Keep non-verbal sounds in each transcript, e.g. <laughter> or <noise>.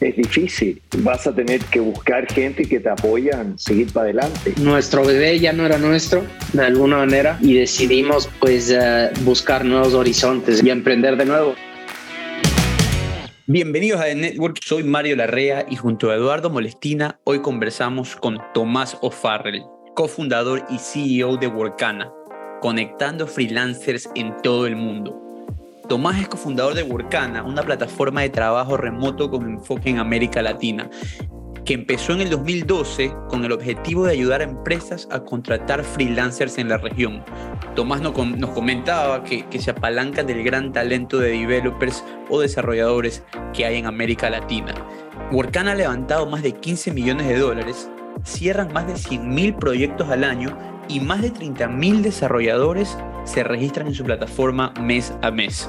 es difícil. Vas a tener que buscar gente que te apoyan, seguir para adelante. Nuestro bebé ya no era nuestro, de alguna manera, y decidimos pues eh, buscar nuevos horizontes y emprender de nuevo. Bienvenidos a The Network, soy Mario Larrea y junto a Eduardo Molestina hoy conversamos con Tomás O'Farrell, cofundador y CEO de Workana, conectando freelancers en todo el mundo. Tomás es cofundador de Workana, una plataforma de trabajo remoto con enfoque en América Latina, que empezó en el 2012 con el objetivo de ayudar a empresas a contratar freelancers en la región. Tomás nos, comentaba que, se apalanca del gran talento de developers o desarrolladores que hay en América Latina. Workana ha levantado más de 15 millones de dólares, cierran más de 100.000 proyectos al año y más de 30.000 desarrolladores se registran en su plataforma mes a mes.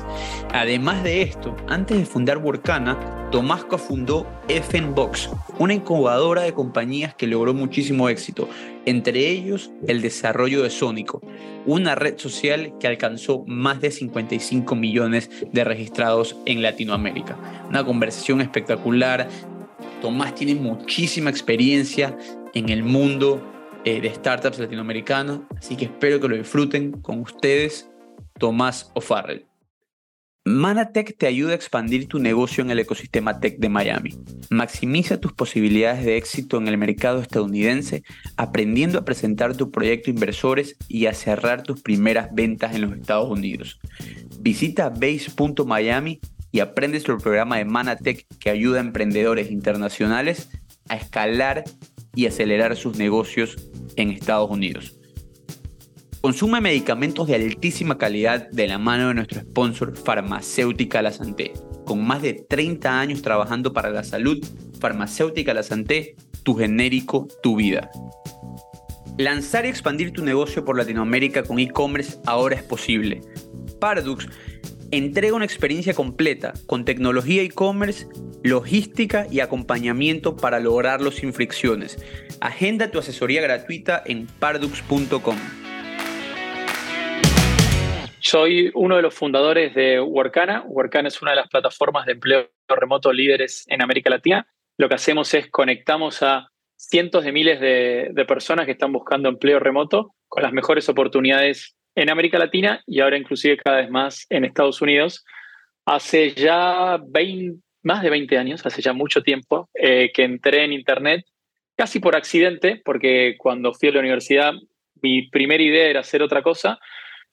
Además de esto, antes de fundar Workana, Tomás cofundó FNBox, una incubadora de compañías que logró muchísimo éxito, entre ellos el desarrollo de Sónico, una red social que alcanzó más de 55 millones de registrados en Latinoamérica. Una conversación espectacular. Tomás tiene muchísima experiencia en el mundo eh, de startups latinoamericanos, así que espero que lo disfruten con ustedes, Tomás O'Farrell. Manatech te ayuda a expandir tu negocio en el ecosistema tech de Miami. Maximiza tus posibilidades de éxito en el mercado estadounidense aprendiendo a presentar tu proyecto a inversores y a cerrar tus primeras ventas en los Estados Unidos. Visita base.miami y aprende sobre el programa de Manatech que ayuda a emprendedores internacionales a escalar y acelerar sus negocios en Estados Unidos. Consume medicamentos de altísima calidad de la mano de nuestro sponsor Farmacéutica La Santé. Con más de 30 años trabajando para la salud, Farmacéutica La Santé, tu genérico, tu vida. Lanzar y expandir tu negocio por Latinoamérica con e-commerce ahora es posible. Pardux entrega una experiencia completa con tecnología e-commerce, logística y acompañamiento para lograrlo sin fricciones. Agenda tu asesoría gratuita en pardux.com. Soy uno de los fundadores de Workana. Workana es una de las plataformas de empleo remoto líderes en América Latina. Lo que hacemos es conectamos a cientos de miles de, de personas que están buscando empleo remoto con las mejores oportunidades en América Latina y ahora inclusive cada vez más en Estados Unidos. Hace ya más de 20 años, hace ya mucho tiempo, eh, que entré en Internet, casi por accidente, porque cuando fui a la universidad mi primera idea era hacer otra cosa,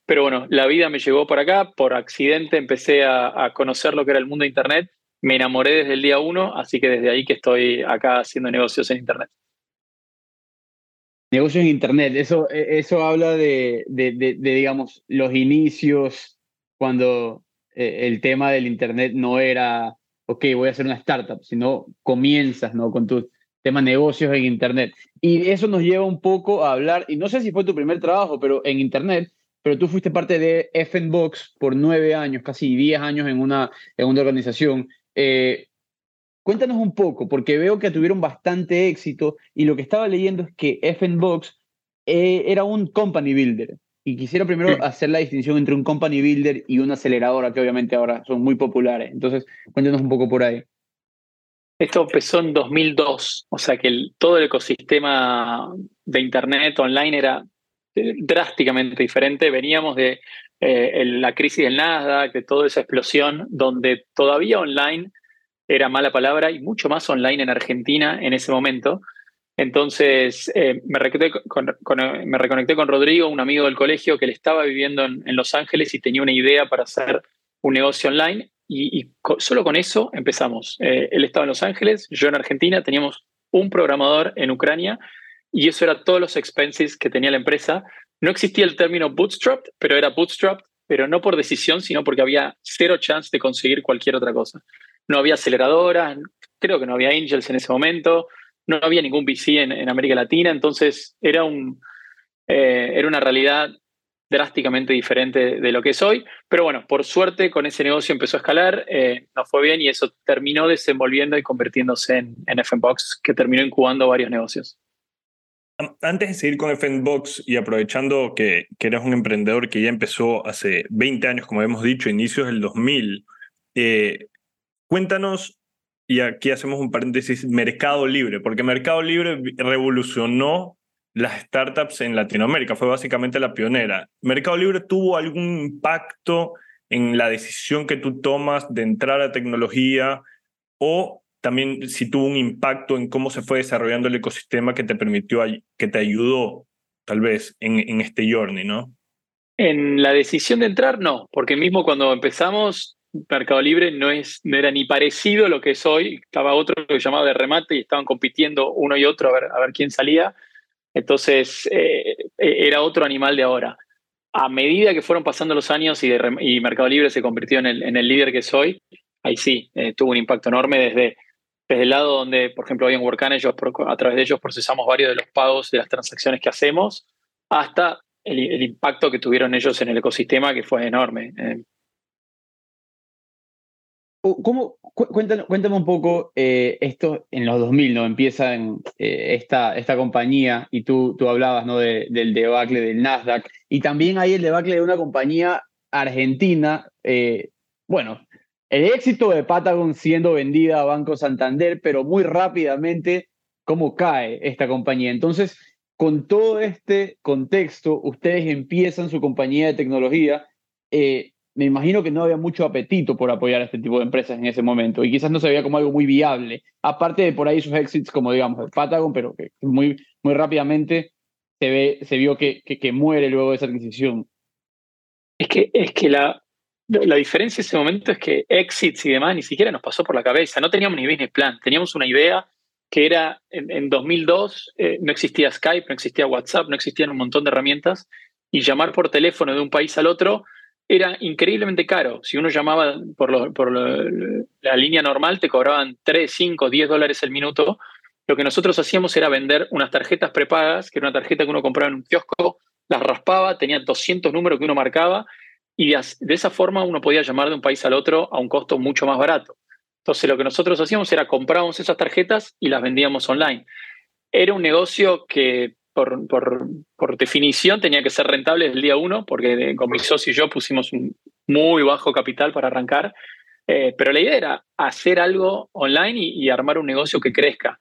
pero bueno, la vida me llevó por acá, por accidente empecé a, a conocer lo que era el mundo de Internet, me enamoré desde el día uno, así que desde ahí que estoy acá haciendo negocios en Internet. Negocios en Internet, eso, e, eso habla de, de, de, digamos, los inicios, cuando eh, el tema del Internet no era, ok, voy a hacer una startup, sino comienzas, ¿no? Con tus temas negocios en Internet. Y eso nos lleva un poco a hablar, y no sé si fue tu primer trabajo, pero en Internet, pero tú fuiste parte de FNBox por nueve años, casi diez años en una, en una organización. Eh, Cuéntanos un poco, porque veo que tuvieron bastante éxito y lo que estaba leyendo es que FNBox eh, era un company builder. Y quisiera primero hacer la distinción entre un company builder y una aceleradora, que obviamente ahora son muy populares. Entonces, cuéntanos un poco por ahí. Esto empezó en 2002, o sea que todo el ecosistema de Internet online era eh, drásticamente diferente. Veníamos de eh, la crisis del Nasdaq, de toda esa explosión, donde todavía online era mala palabra y mucho más online en Argentina en ese momento. Entonces eh, me, reconecté con, Rodrigo, un amigo del colegio que él estaba viviendo en, Los Ángeles y tenía una idea para hacer un negocio online y, solo con eso empezamos. Eh, él estaba en Los Ángeles, yo en Argentina, teníamos un programador en Ucrania y eso era todos los expenses que tenía la empresa. No existía el término bootstrap, pero era bootstrap, pero no por decisión, sino porque había cero chance de conseguir cualquier otra cosa no había aceleradoras, creo que no había angels en ese momento, no había ningún VC en, América Latina, entonces era, un, eh, era una realidad drásticamente diferente de lo que soy. Pero bueno, por suerte con ese negocio empezó a escalar, eh, nos fue bien y eso terminó desenvolviendo y convirtiéndose en, en FNBox, que terminó incubando varios negocios. Antes de seguir con FNBox y aprovechando que, que eres un emprendedor que ya empezó hace 20 años, como hemos dicho, inicios del 2000, eh, cuéntanos, y aquí hacemos un paréntesis, Mercado Libre, porque Mercado Libre revolucionó las startups en Latinoamérica, fue básicamente la pionera. ¿Mercado Libre tuvo algún impacto en la decisión que tú tomas de entrar a tecnología o también si tuvo un impacto en cómo se fue desarrollando el ecosistema que te permitió, que te ayudó tal vez en, en este journey, ¿no? En la decisión de entrar, no, porque mismo cuando empezamos, Mercado Libre no, es, no era ni parecido a lo que es hoy. Estaba otro que llamaba de remate y estaban compitiendo uno y otro a ver, a ver quién salía. Entonces, eh, e, era otro animal de ahora. A medida que fueron pasando los años y, Mercado Libre se convirtió en el, líder que soy, ahí sí, eh, tuvo un impacto enorme desde, desde el lado donde, por ejemplo, hoy en Workana, ellos, a través de ellos procesamos varios de los pagos de las transacciones que hacemos, hasta el, impacto que tuvieron ellos en el ecosistema, que fue enorme. Eh, ¿Cómo, cuéntame, un poco eh, esto en los 2000, ¿no? Empieza eh, esta, esta compañía y tú, tú hablabas, ¿no? De, del debacle del Nasdaq y también hay el debacle de una compañía argentina. Eh, bueno, el éxito de Patagon siendo vendida a Banco Santander, pero muy rápidamente cómo cae esta compañía. Entonces, con todo este contexto, ustedes empiezan su compañía de tecnología. Eh, me imagino que no había mucho apetito por apoyar a este tipo de empresas en ese momento y quizás no se veía como algo muy viable, aparte de por ahí sus exits como digamos el Patagon, pero que muy, muy rápidamente se, ve, se vio que, que, muere luego de esa adquisición. Es que, es que la, la diferencia en ese momento es que exits y demás ni siquiera nos pasó por la cabeza, no teníamos ni business plan, teníamos una idea que era en, en 2002 eh, no existía Skype, no existía WhatsApp, no existían un montón de herramientas y llamar por teléfono de un país al otro era increíblemente caro. Si uno llamaba por, la línea normal, te cobraban 3, 5, 10 dólares el minuto. Lo que nosotros hacíamos era vender unas tarjetas prepagas, que era una tarjeta que uno compraba en un kiosco, las raspaba, tenía 200 números que uno marcaba, y de esa forma uno podía llamar de un país al otro a un costo mucho más barato. Entonces lo que nosotros hacíamos era comprábamos esas tarjetas y las vendíamos online. Era un negocio que por, definición tenía que ser rentable el día uno, porque con mi socio y yo pusimos un muy bajo capital para arrancar. Eh, pero la idea era hacer algo online y, armar un negocio que crezca.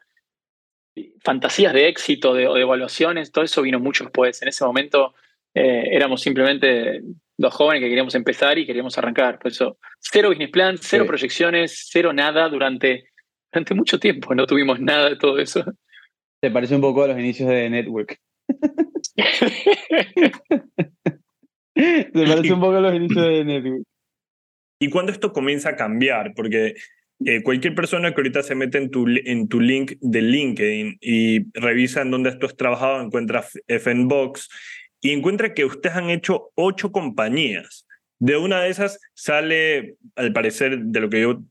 Fantasías de éxito, de, de, evaluaciones, todo eso vino mucho después. En ese momento eh, éramos simplemente dos jóvenes que queríamos empezar y queríamos arrancar. Por eso, cero business plan, cero proyecciones, cero nada durante, durante mucho tiempo. No tuvimos nada de todo eso. Se parece un poco a los inicios de Network. <laughs> Se parece un poco a los inicios de Network. ¿Y cuándo esto comienza a cambiar? Porque eh, cualquier persona que ahorita se mete en tu, en tu link de LinkedIn y revisa en dónde tú has trabajado, encuentra FNBox y encuentra que ustedes han hecho ocho compañías. De una de esas sale, al parecer, de lo que yo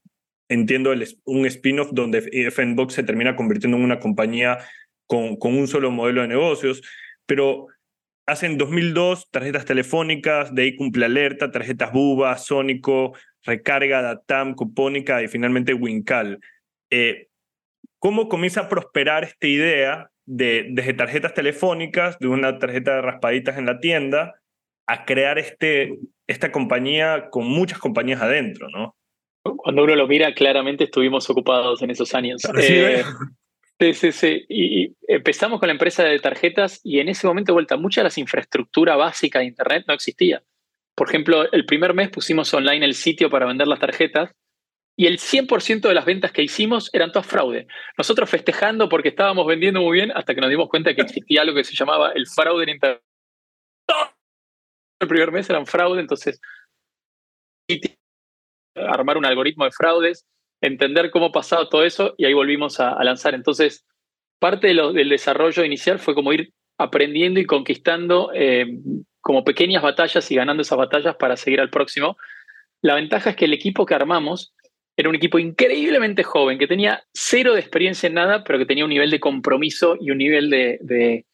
entiendo, un spin-off donde FNBox se termina convirtiendo en una compañía con, con un solo modelo de negocios, pero hacen 2002 tarjetas telefónicas, de ahí cumple alerta, tarjetas Buba, Sónico, Recarga, Datam, Cupónica y finalmente Wincal. Eh, ¿Cómo comienza a prosperar esta idea de desde tarjetas telefónicas, de una tarjeta de raspaditas en la tienda, a crear este, esta compañía con muchas compañías adentro, ¿no? Cuando uno lo mira, claramente estuvimos ocupados en esos años. Eh, sí, sí, sí. Y empezamos con la empresa de tarjetas y en ese momento, vuelta, mucha de las infraestructura básica de Internet no existía. Por ejemplo, el primer mes pusimos online el sitio para vender las tarjetas y el 100% de las ventas que hicimos eran todas fraude. Nosotros festejando porque estábamos vendiendo muy bien hasta que nos dimos cuenta que existía algo que se llamaba el fraude en Internet. El primer mes eran fraude, entonces armar un algoritmo de fraudes, entender cómo pasaba todo eso y ahí volvimos a, lanzar. Entonces, parte del desarrollo inicial fue como ir aprendiendo y conquistando eh, como pequeñas batallas y ganando esas batallas para seguir al próximo. La ventaja es que el equipo que armamos era un equipo increíblemente joven, que tenía cero de experiencia en nada, pero que tenía un nivel de compromiso y un nivel de,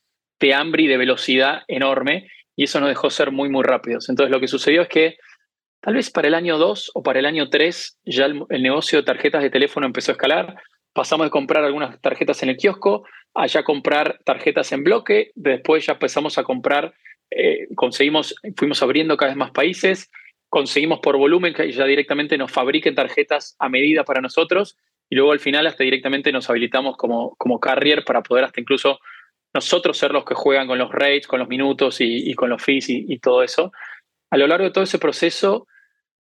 de hambre y de velocidad enorme y eso nos dejó ser muy, muy rápidos. Entonces lo que sucedió es que tal vez para el año 2 o para el año 3 ya el, negocio de tarjetas de teléfono empezó a escalar. Pasamos de comprar algunas tarjetas en el kiosco a ya comprar tarjetas en bloque, después ya empezamos a comprar, eh, conseguimos, fuimos abriendo cada vez más países, conseguimos por volumen que ya directamente nos fabriquen tarjetas a medida para nosotros y luego al final hasta directamente nos habilitamos como, como carrier para poder hasta incluso nosotros ser los que juegan con los rates, con los minutos y, con los fees y, todo eso. A lo largo de todo ese proceso,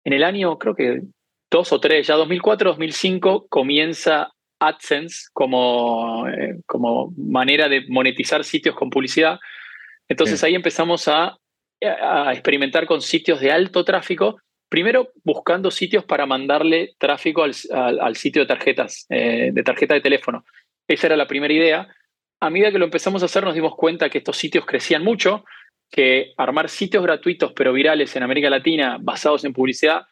en el año, creo que dos o tres, ya 2004, 2005, comienza AdSense como, eh, como manera de monetizar sitios con publicidad. Entonces ahí empezamos a, a, experimentar con sitios de alto tráfico, primero buscando sitios para mandarle tráfico al, al, sitio de tarjetas, eh, de tarjeta de teléfono. Esa era la primera idea a medida que lo empezamos a hacer nos dimos cuenta que estos sitios crecían mucho, que armar sitios gratuitos pero virales en América Latina basados en publicidad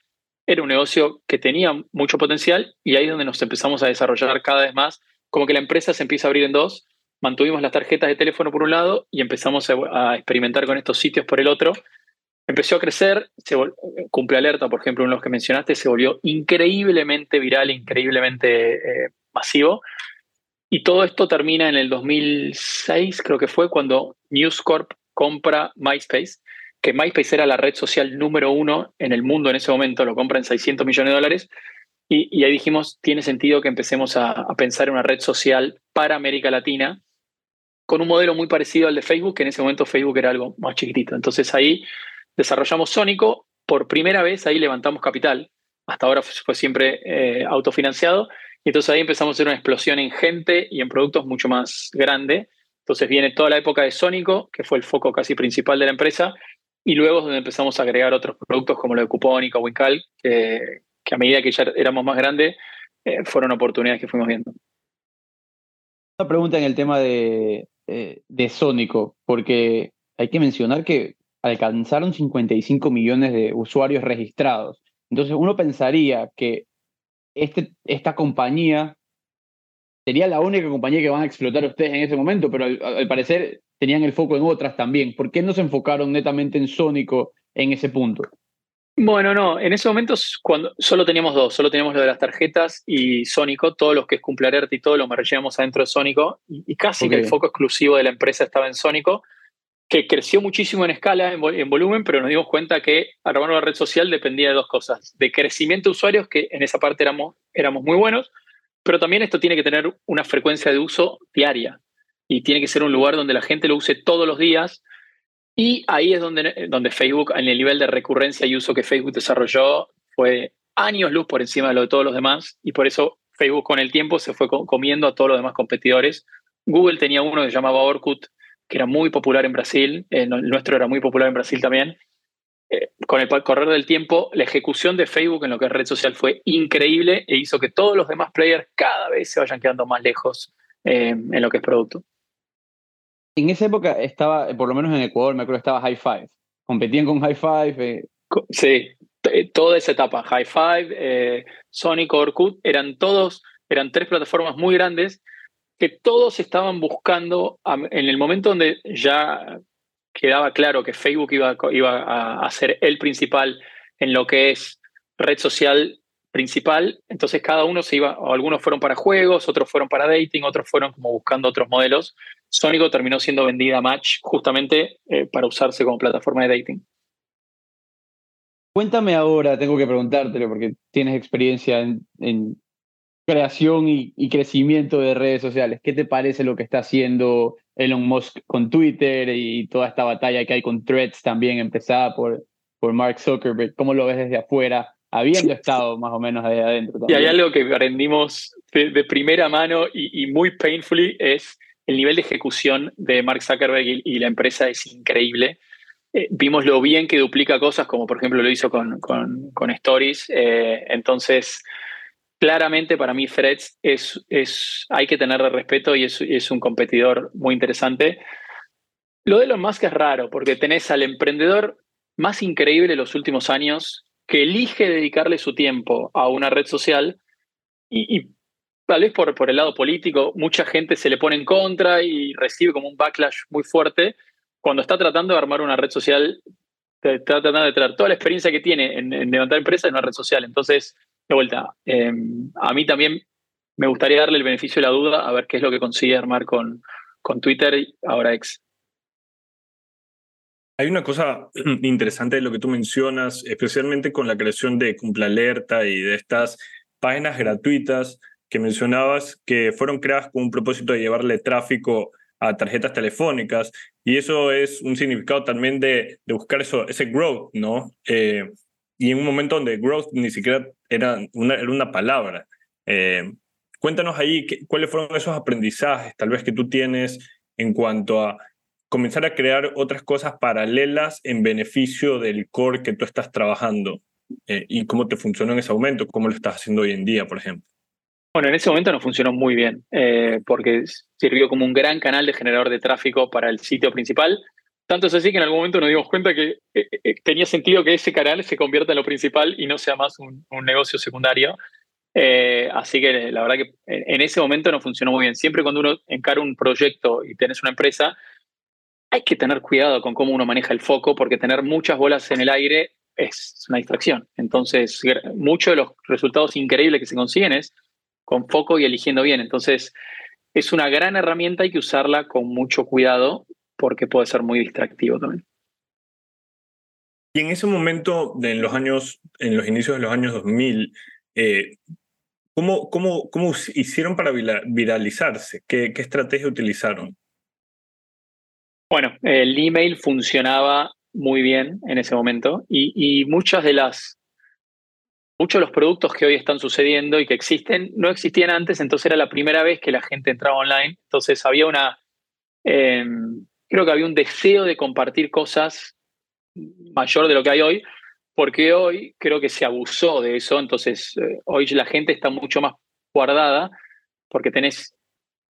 era un negocio que tenía mucho potencial y ahí es donde nos empezamos a desarrollar cada vez más, como que la empresa se empieza a abrir en dos, mantuvimos las tarjetas de teléfono por un lado y empezamos a, experimentar con estos sitios por el otro. Empezó a crecer, se cumple alerta, por ejemplo, uno de los que mencionaste, se volvió increíblemente viral, increíblemente eh, masivo. Y todo esto termina en el 2006, creo que fue, cuando News Corp compra MySpace, que MySpace era la red social número uno en el mundo en ese momento, lo compra en 600 millones de dólares. Y, ahí dijimos, tiene sentido que empecemos a, pensar en una red social para América Latina con un modelo muy parecido al de Facebook, que en ese momento Facebook era algo más chiquitito. Entonces ahí desarrollamos Sónico, por primera vez ahí levantamos capital, hasta ahora fue siempre eh, autofinanciado, y entonces ahí empezamos a hacer una explosión en gente y en productos mucho más grande. Entonces viene toda la época de Sónico, que fue el foco casi principal de la empresa, y luego es donde empezamos a agregar otros productos como lo de Cupónica, Wincal, que, que a medida que ya éramos más grandes, eh, fueron oportunidades que fuimos viendo. Una pregunta en el tema de, eh, Sónico, porque hay que mencionar que alcanzaron 55 millones de usuarios registrados. Entonces uno pensaría que este, esta compañía sería la única compañía que van a explotar ustedes en ese momento, pero al, parecer tenían el foco en otras también. ¿Por qué no se enfocaron netamente en Sónico en ese punto? Bueno, no, en ese momento cuando solo teníamos dos, solo teníamos lo de las tarjetas y Sónico, todos los que es Cumplealerta y todo lo llevamos adentro de Sónico, y, casi que el foco exclusivo de la empresa estaba en Sónico, que creció muchísimo en escala, en, volumen, pero nos dimos cuenta que armar una red social dependía de dos cosas, de crecimiento de usuarios, que en esa parte éramos, éramos muy buenos, pero también esto tiene que tener una frecuencia de uso diaria y tiene que ser un lugar donde la gente lo use todos los días. Y ahí es donde, donde Facebook, en el nivel de recurrencia y uso que Facebook desarrolló, fue años luz por encima de lo de todos los demás. Y por eso Facebook con el tiempo se fue comiendo a todos los demás competidores. Google tenía uno que se llamaba Orkut, que era muy popular en Brasil, eh, el nuestro era muy popular en Brasil también. Eh, con el correr del tiempo, la ejecución de Facebook en lo que es red social fue increíble e hizo que todos los demás players cada vez se vayan quedando más lejos eh, en lo que es producto. En esa época estaba, por lo menos en Ecuador, me acuerdo estaba High Five. Competían con High Five. Sí, toda esa etapa, High Five, Sonic, Orkut, eran todos, eran tres plataformas muy grandes que todos estaban buscando, en el momento donde ya quedaba claro que Facebook iba, a, ser el principal en lo que es red social principal, entonces cada uno se iba, o algunos fueron para juegos, otros fueron para dating, otros fueron como buscando otros modelos. Sónico terminó siendo vendida a Match justamente eh, para usarse como plataforma de dating. Cuéntame ahora, tengo que preguntártelo porque tienes experiencia en creación y, crecimiento de redes sociales. ¿Qué te parece lo que está haciendo Elon Musk con Twitter y toda esta batalla que hay con Threads también empezada por, por Mark Zuckerberg? ¿Cómo lo ves desde afuera, habiendo estado más o menos ahí adentro? Y hay algo que aprendimos de, primera mano y, muy painfully es el nivel de ejecución de Mark Zuckerberg y, la empresa es increíble. Eh, vimos lo bien que duplica cosas, como por ejemplo lo hizo con, con, con Stories. Eh, entonces, claramente para mí Threads es, es, hay que tenerle respeto y es, es, un competidor muy interesante. Lo de Elon Musk es raro porque tenés al emprendedor más increíble de los últimos años que elige dedicarle su tiempo a una red social y, tal vez por, por el lado político mucha gente se le pone en contra y recibe como un backlash muy fuerte, cuando está tratando de armar una red social, está tratando de traer toda la experiencia que tiene en, levantar empresas en una red social. Entonces, de vuelta, em, a mí también me gustaría darle el beneficio de la duda a ver qué es lo que consigue armar con, con Twitter y ahora X. Hay una cosa <clears throat> interesante de lo que tú mencionas, especialmente con la creación de Alerta y de estas páginas gratuitas que mencionabas que fueron creadas con un propósito de llevarle tráfico a tarjetas telefónicas y eso es un significado también de, de buscar eso, ese growth, ¿no? Eh, y en un momento donde growth ni siquiera era una, palabra. Eh, cuéntanos ahí cuáles fueron esos aprendizajes tal vez que tú tienes en cuanto a comenzar a crear otras cosas paralelas en beneficio del core que tú estás trabajando eh, y cómo te funcionó en ese momento, cómo lo estás haciendo hoy en día, por ejemplo. Bueno, en ese momento no funcionó muy bien, eh, porque sirvió como un gran canal de generador de tráfico para el sitio principal. Tanto es así que en algún momento nos dimos cuenta que eh, tenía sentido que ese canal se convierta en lo principal y no sea más un, negocio secundario. así que la verdad que en ese momento no funcionó muy bien. Siempre cuando uno encara un proyecto y tienes una empresa, hay que tener cuidado con cómo uno maneja el foco, porque tener muchas bolas en el aire es una distracción. Entonces, muchos de los resultados increíbles que se consiguen es con foco y eligiendo bien. Entonces, es una gran herramienta, hay que usarla con mucho cuidado porque puede ser muy distractivo también. Y en ese momento, en los años, en los inicios de los años 2000, eh, ¿cómo, cómo, cómo hicieron para viralizarse? ¿Qué, ¿Qué estrategia utilizaron? Bueno, el email funcionaba muy bien en ese momento y, muchas de las muchos de los productos que hoy están sucediendo y que existen no existían antes, entonces era la primera vez que la gente entraba online, entonces había una, em, creo que había un deseo de compartir cosas mayor de lo que hay hoy, porque hoy creo que se abusó de eso, entonces eh, hoy la gente está mucho más guardada porque tenés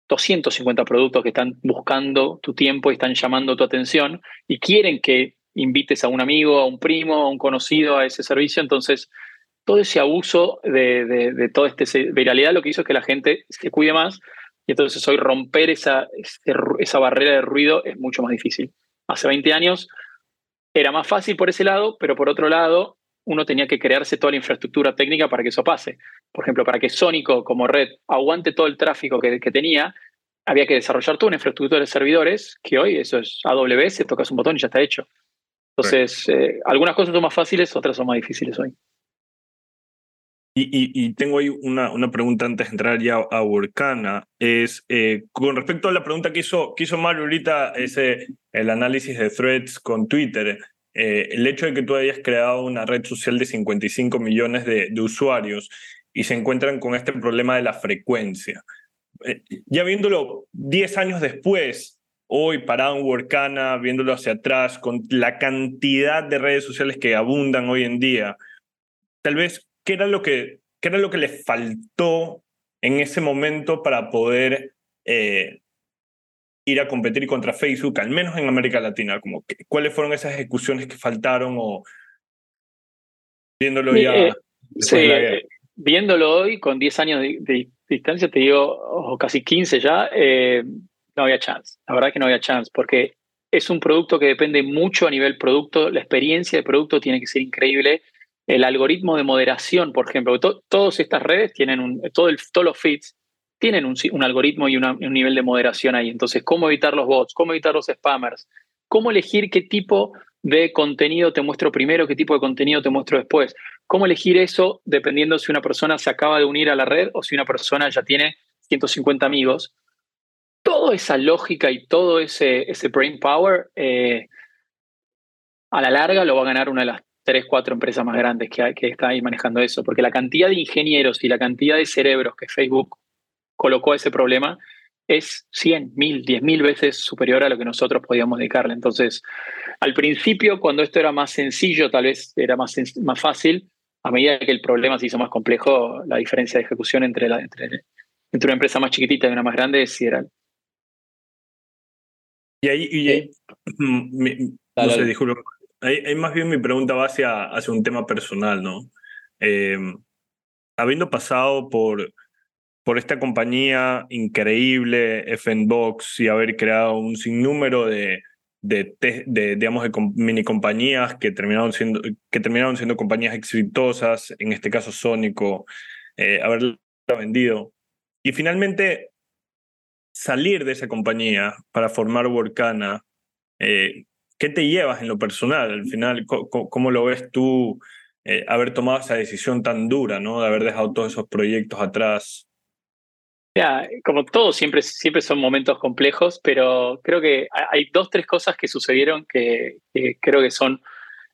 250 productos que están buscando tu tiempo y están llamando tu atención y quieren que invites a un amigo, a un primo, a un conocido a ese servicio. Entonces, todo ese abuso de, de, toda esta viralidad lo que hizo es que la gente se cuide más y entonces hoy romper esa, esa barrera de ruido es mucho más difícil. Hace 20 años era más fácil por ese lado, pero por otro lado uno tenía que crearse toda la infraestructura técnica para que eso pase. Por ejemplo, para que Sónico como red aguante todo el tráfico que, tenía, había que desarrollar toda una infraestructura de servidores, que hoy eso es AWS, tocas un botón y ya está hecho. Entonces, eh, algunas cosas son más fáciles, otras son más difíciles hoy. Y, tengo ahí una, una, pregunta antes de entrar ya a Workana. Es eh, con respecto a la pregunta que hizo, que hizo Mario ahorita, ese, el análisis de threads con Twitter. Eh, el hecho de que tú hayas creado una red social de 55 millones de, usuarios y se encuentran con este problema de la frecuencia. Eh, ya viéndolo 10 años después, hoy para en Workana, viéndolo hacia atrás, con la cantidad de redes sociales que abundan hoy en día, tal vez, ¿qué era lo que, qué era lo que le faltó en ese momento para poder eh, ir a competir contra Facebook, al menos en América Latina? Como ¿Cuáles fueron esas ejecuciones que faltaron o viéndolo ya? Eh, sí, eh, viéndolo hoy con 10 años de, distancia, te digo, o casi 15 ya, eh, no había chance. La verdad que no había chance porque es un producto que depende mucho a nivel producto, la experiencia de producto tiene que ser increíble. El algoritmo de moderación, por ejemplo, todas estas redes tienen todo el, todos los feeds tienen un, algoritmo y un nivel de moderación ahí. Entonces, ¿cómo evitar los bots? ¿Cómo evitar los spammers? ¿Cómo elegir qué tipo de contenido te muestro primero, qué tipo de contenido te muestro después? ¿Cómo elegir eso dependiendo si una persona se acaba de unir a la red o si una persona ya tiene 150 amigos? Toda esa lógica y todo ese, ese brain power, eh, a la larga lo va a ganar una de las tres, cuatro empresas más grandes que, que está ahí manejando eso, porque la cantidad de ingenieros y la cantidad de cerebros que Facebook colocó ese problema es 100, 1000, 10 mil veces superior a lo que nosotros podíamos dedicarle. Entonces, al principio, cuando esto era más sencillo, tal vez era más, más fácil, a medida que el problema se hizo más complejo, la diferencia de ejecución entre, la, entre, entre una empresa más chiquitita y una más grande sí era. Y ahí, y ahí <clears throat> no sé, disculpe, ahí, más bien mi pregunta va hacia, hacia un tema personal, ¿no? Eh, habiendo pasado por por esta compañía increíble, FNBox, y haber creado un sinnúmero de, de, de, digamos, de mini compañías que terminaron, siendo, que terminaron siendo compañías exitosas, en este caso Sónico, eh, haberla vendido. Y finalmente salir de esa compañía para formar Workana, eh, ¿qué te llevas en lo personal? Al final, ¿cómo, lo ves tú eh, haber tomado esa decisión tan dura, ¿no? de haber dejado todos esos proyectos atrás? Ya, como todo, siempre, siempre son momentos complejos, pero creo que hay dos, tres cosas que sucedieron que, creo que son,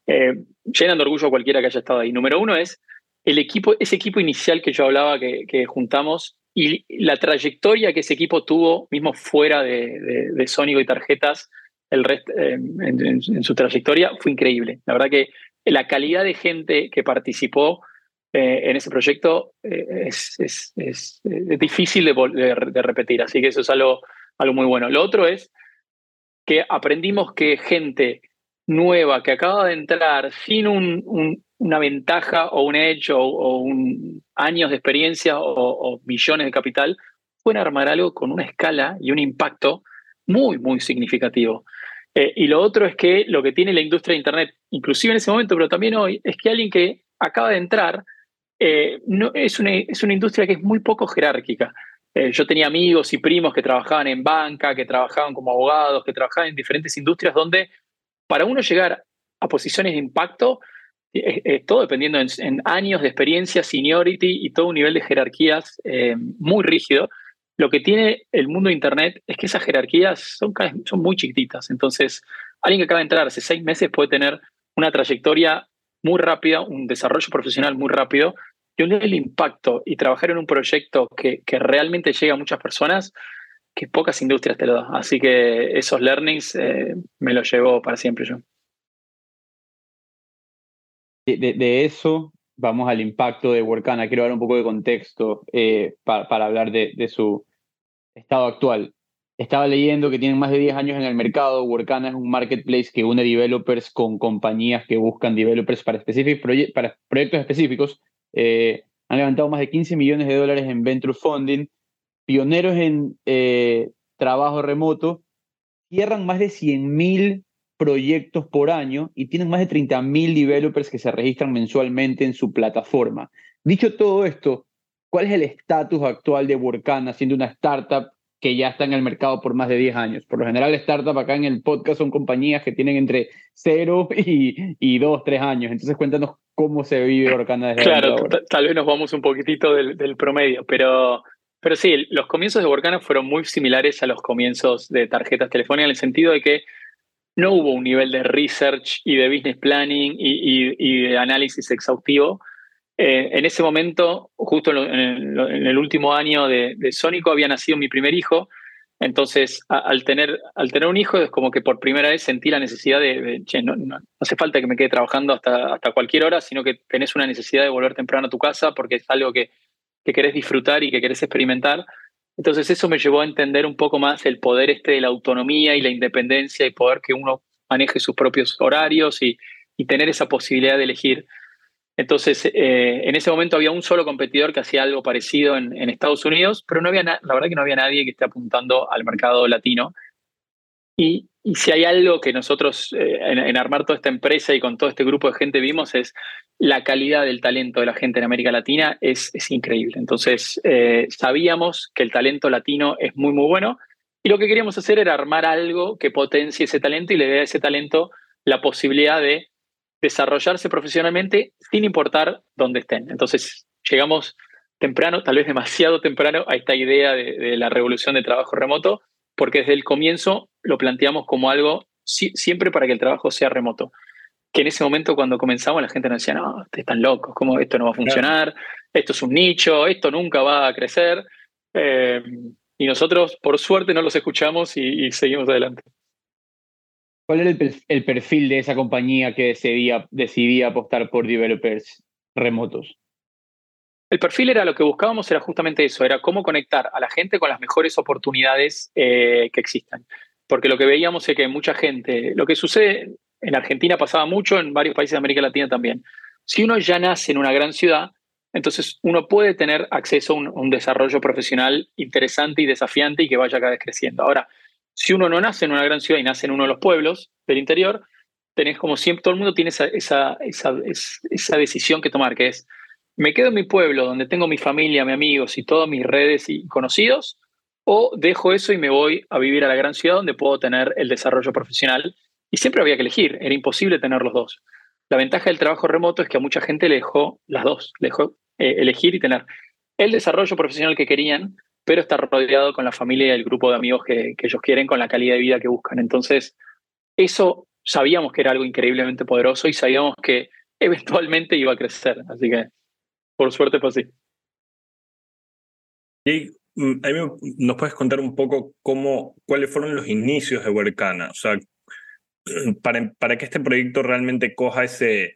eh, llenan de orgullo a cualquiera que haya estado ahí. Número uno es el equipo, ese equipo inicial que yo hablaba que, juntamos y la trayectoria que ese equipo tuvo, mismo fuera de, de, Sónico y tarjetas, el resto, eh, en, su trayectoria, fue increíble. La verdad que la calidad de gente que participó eh, en ese proyecto eh, es, difícil de, de, repetir, así que eso es algo, algo muy bueno. Lo otro es que aprendimos que gente nueva que acaba de entrar sin un, una ventaja o un hecho o, un años de experiencia o, millones de capital, pueden armar algo con una escala y un impacto muy, muy significativo. Eh, y lo otro es que lo que tiene la industria de Internet, inclusive en ese momento, pero también hoy, es que alguien que acaba de entrar eh, no, es, una, es una industria que es muy poco jerárquica. Eh, yo tenía amigos y primos que trabajaban en banca, que trabajaban como abogados, que trabajaban en diferentes industrias donde para uno llegar a posiciones de impacto, todo dependiendo en, años de experiencia, seniority y todo un nivel de jerarquías muy rígido. Lo que tiene el mundo de Internet es que esas jerarquías son, son muy chiquititas. Entonces, alguien que acaba de entrar hace seis meses puede tener una trayectoria muy rápida, un desarrollo profesional muy rápido y un el impacto y trabajar en un proyecto que, que, realmente llega a muchas personas que pocas industrias te lo dan. Así que esos learnings eh, me los llevo para siempre yo. De, eso vamos al impacto de Workana. Quiero dar un poco de contexto eh, para, hablar de, su estado actual. Estaba leyendo que tienen más de 10 años en el mercado. Workana es un marketplace que une developers con compañías que buscan developers para, proyectos específicos. Eh, han levantado más de 15 millones de dólares en venture funding. Pioneros en eh, trabajo remoto. Cierran más de 100.000 proyectos por año y tienen más de 30.000 developers que se registran mensualmente en su plataforma. Dicho todo esto, ¿cuál es el estatus actual de Workana siendo una startup que ya está en el mercado por más de 10 años. Por lo general, startup acá en el podcast son compañías que tienen entre 0 y, y 2, 3 años. Entonces, cuéntanos cómo se vive Orcana desde Claro, tal vez nos vamos un poquitito del, del, promedio, pero, pero sí, los comienzos de Orcana fueron muy similares a los comienzos de tarjetas telefónicas en el sentido de que no hubo un nivel de research y de business planning y, de análisis exhaustivo eh, en ese momento, justo en, el, último año de, de, Sónico, había nacido mi primer hijo. Entonces, al, tener, al tener un hijo, es como que por primera vez sentí la necesidad de, che, no, hace falta que me quede trabajando hasta, hasta cualquier hora, sino que tenés una necesidad de volver temprano a tu casa porque es algo que, que querés disfrutar y que querés experimentar. Entonces, eso me llevó a entender un poco más el poder este de la autonomía y la independencia y poder que uno maneje sus propios horarios y, tener esa posibilidad de elegir. Entonces, eh, en ese momento había un solo competidor que hacía algo parecido en, Estados Unidos, pero no había la verdad que no había nadie que esté apuntando al mercado latino. Y, si hay algo que nosotros eh, en, armar toda esta empresa y con todo este grupo de gente vimos es la calidad del talento de la gente en América Latina es, es increíble. Entonces, eh, sabíamos que el talento latino es muy, muy bueno y lo que queríamos hacer era armar algo que potencie ese talento y le dé a ese talento la posibilidad de desarrollarse profesionalmente sin importar dónde estén. Entonces, llegamos temprano, tal vez demasiado temprano, a esta idea de, la revolución de trabajo remoto, porque desde el comienzo lo planteamos como algo siempre para que el trabajo sea remoto. Que en ese momento, cuando comenzamos, la gente nos decía, no, están locos, ¿cómo esto no va a funcionar? Esto es un nicho, esto nunca va a crecer. Eh, y nosotros, por suerte, no los escuchamos y seguimos adelante. ¿Cuál era el, perfil de esa compañía que decidía, decidía apostar por developers remotos? El perfil era lo que buscábamos, era justamente eso, era cómo conectar a la gente con las mejores oportunidades eh, que existan. Porque lo que veíamos es que mucha gente, lo que sucede en Argentina pasaba mucho, en varios países de América Latina también. Si uno ya nace en una gran ciudad, entonces uno puede tener acceso a un desarrollo profesional interesante y desafiante y que vaya cada vez creciendo. Ahora, si uno no nace en una gran ciudad y nace en uno de los pueblos del interior, tenés como siempre, todo el mundo tiene esa, esa, esa, esa decisión que tomar, que es, me quedo en mi pueblo donde tengo mi familia, mis amigos y todas mis redes y conocidos, o dejo eso y me voy a vivir a la gran ciudad donde puedo tener el desarrollo profesional. Y siempre había que elegir, era imposible tener los dos. La ventaja del trabajo remoto es que a mucha gente le dejó las dos, le dejó eh, elegir y tener el desarrollo profesional que querían, pero estar rodeado con la familia y el grupo de amigos que, ellos quieren, con la calidad de vida que buscan. Entonces, eso sabíamos que era algo increíblemente poderoso y sabíamos que <laughs> eventualmente iba a crecer. Así que, por suerte fue así. Y mm, nos puedes contar un poco cómo, cuáles fueron los inicios de Huercana. O sea, <clears throat> para, que este proyecto realmente coja ese,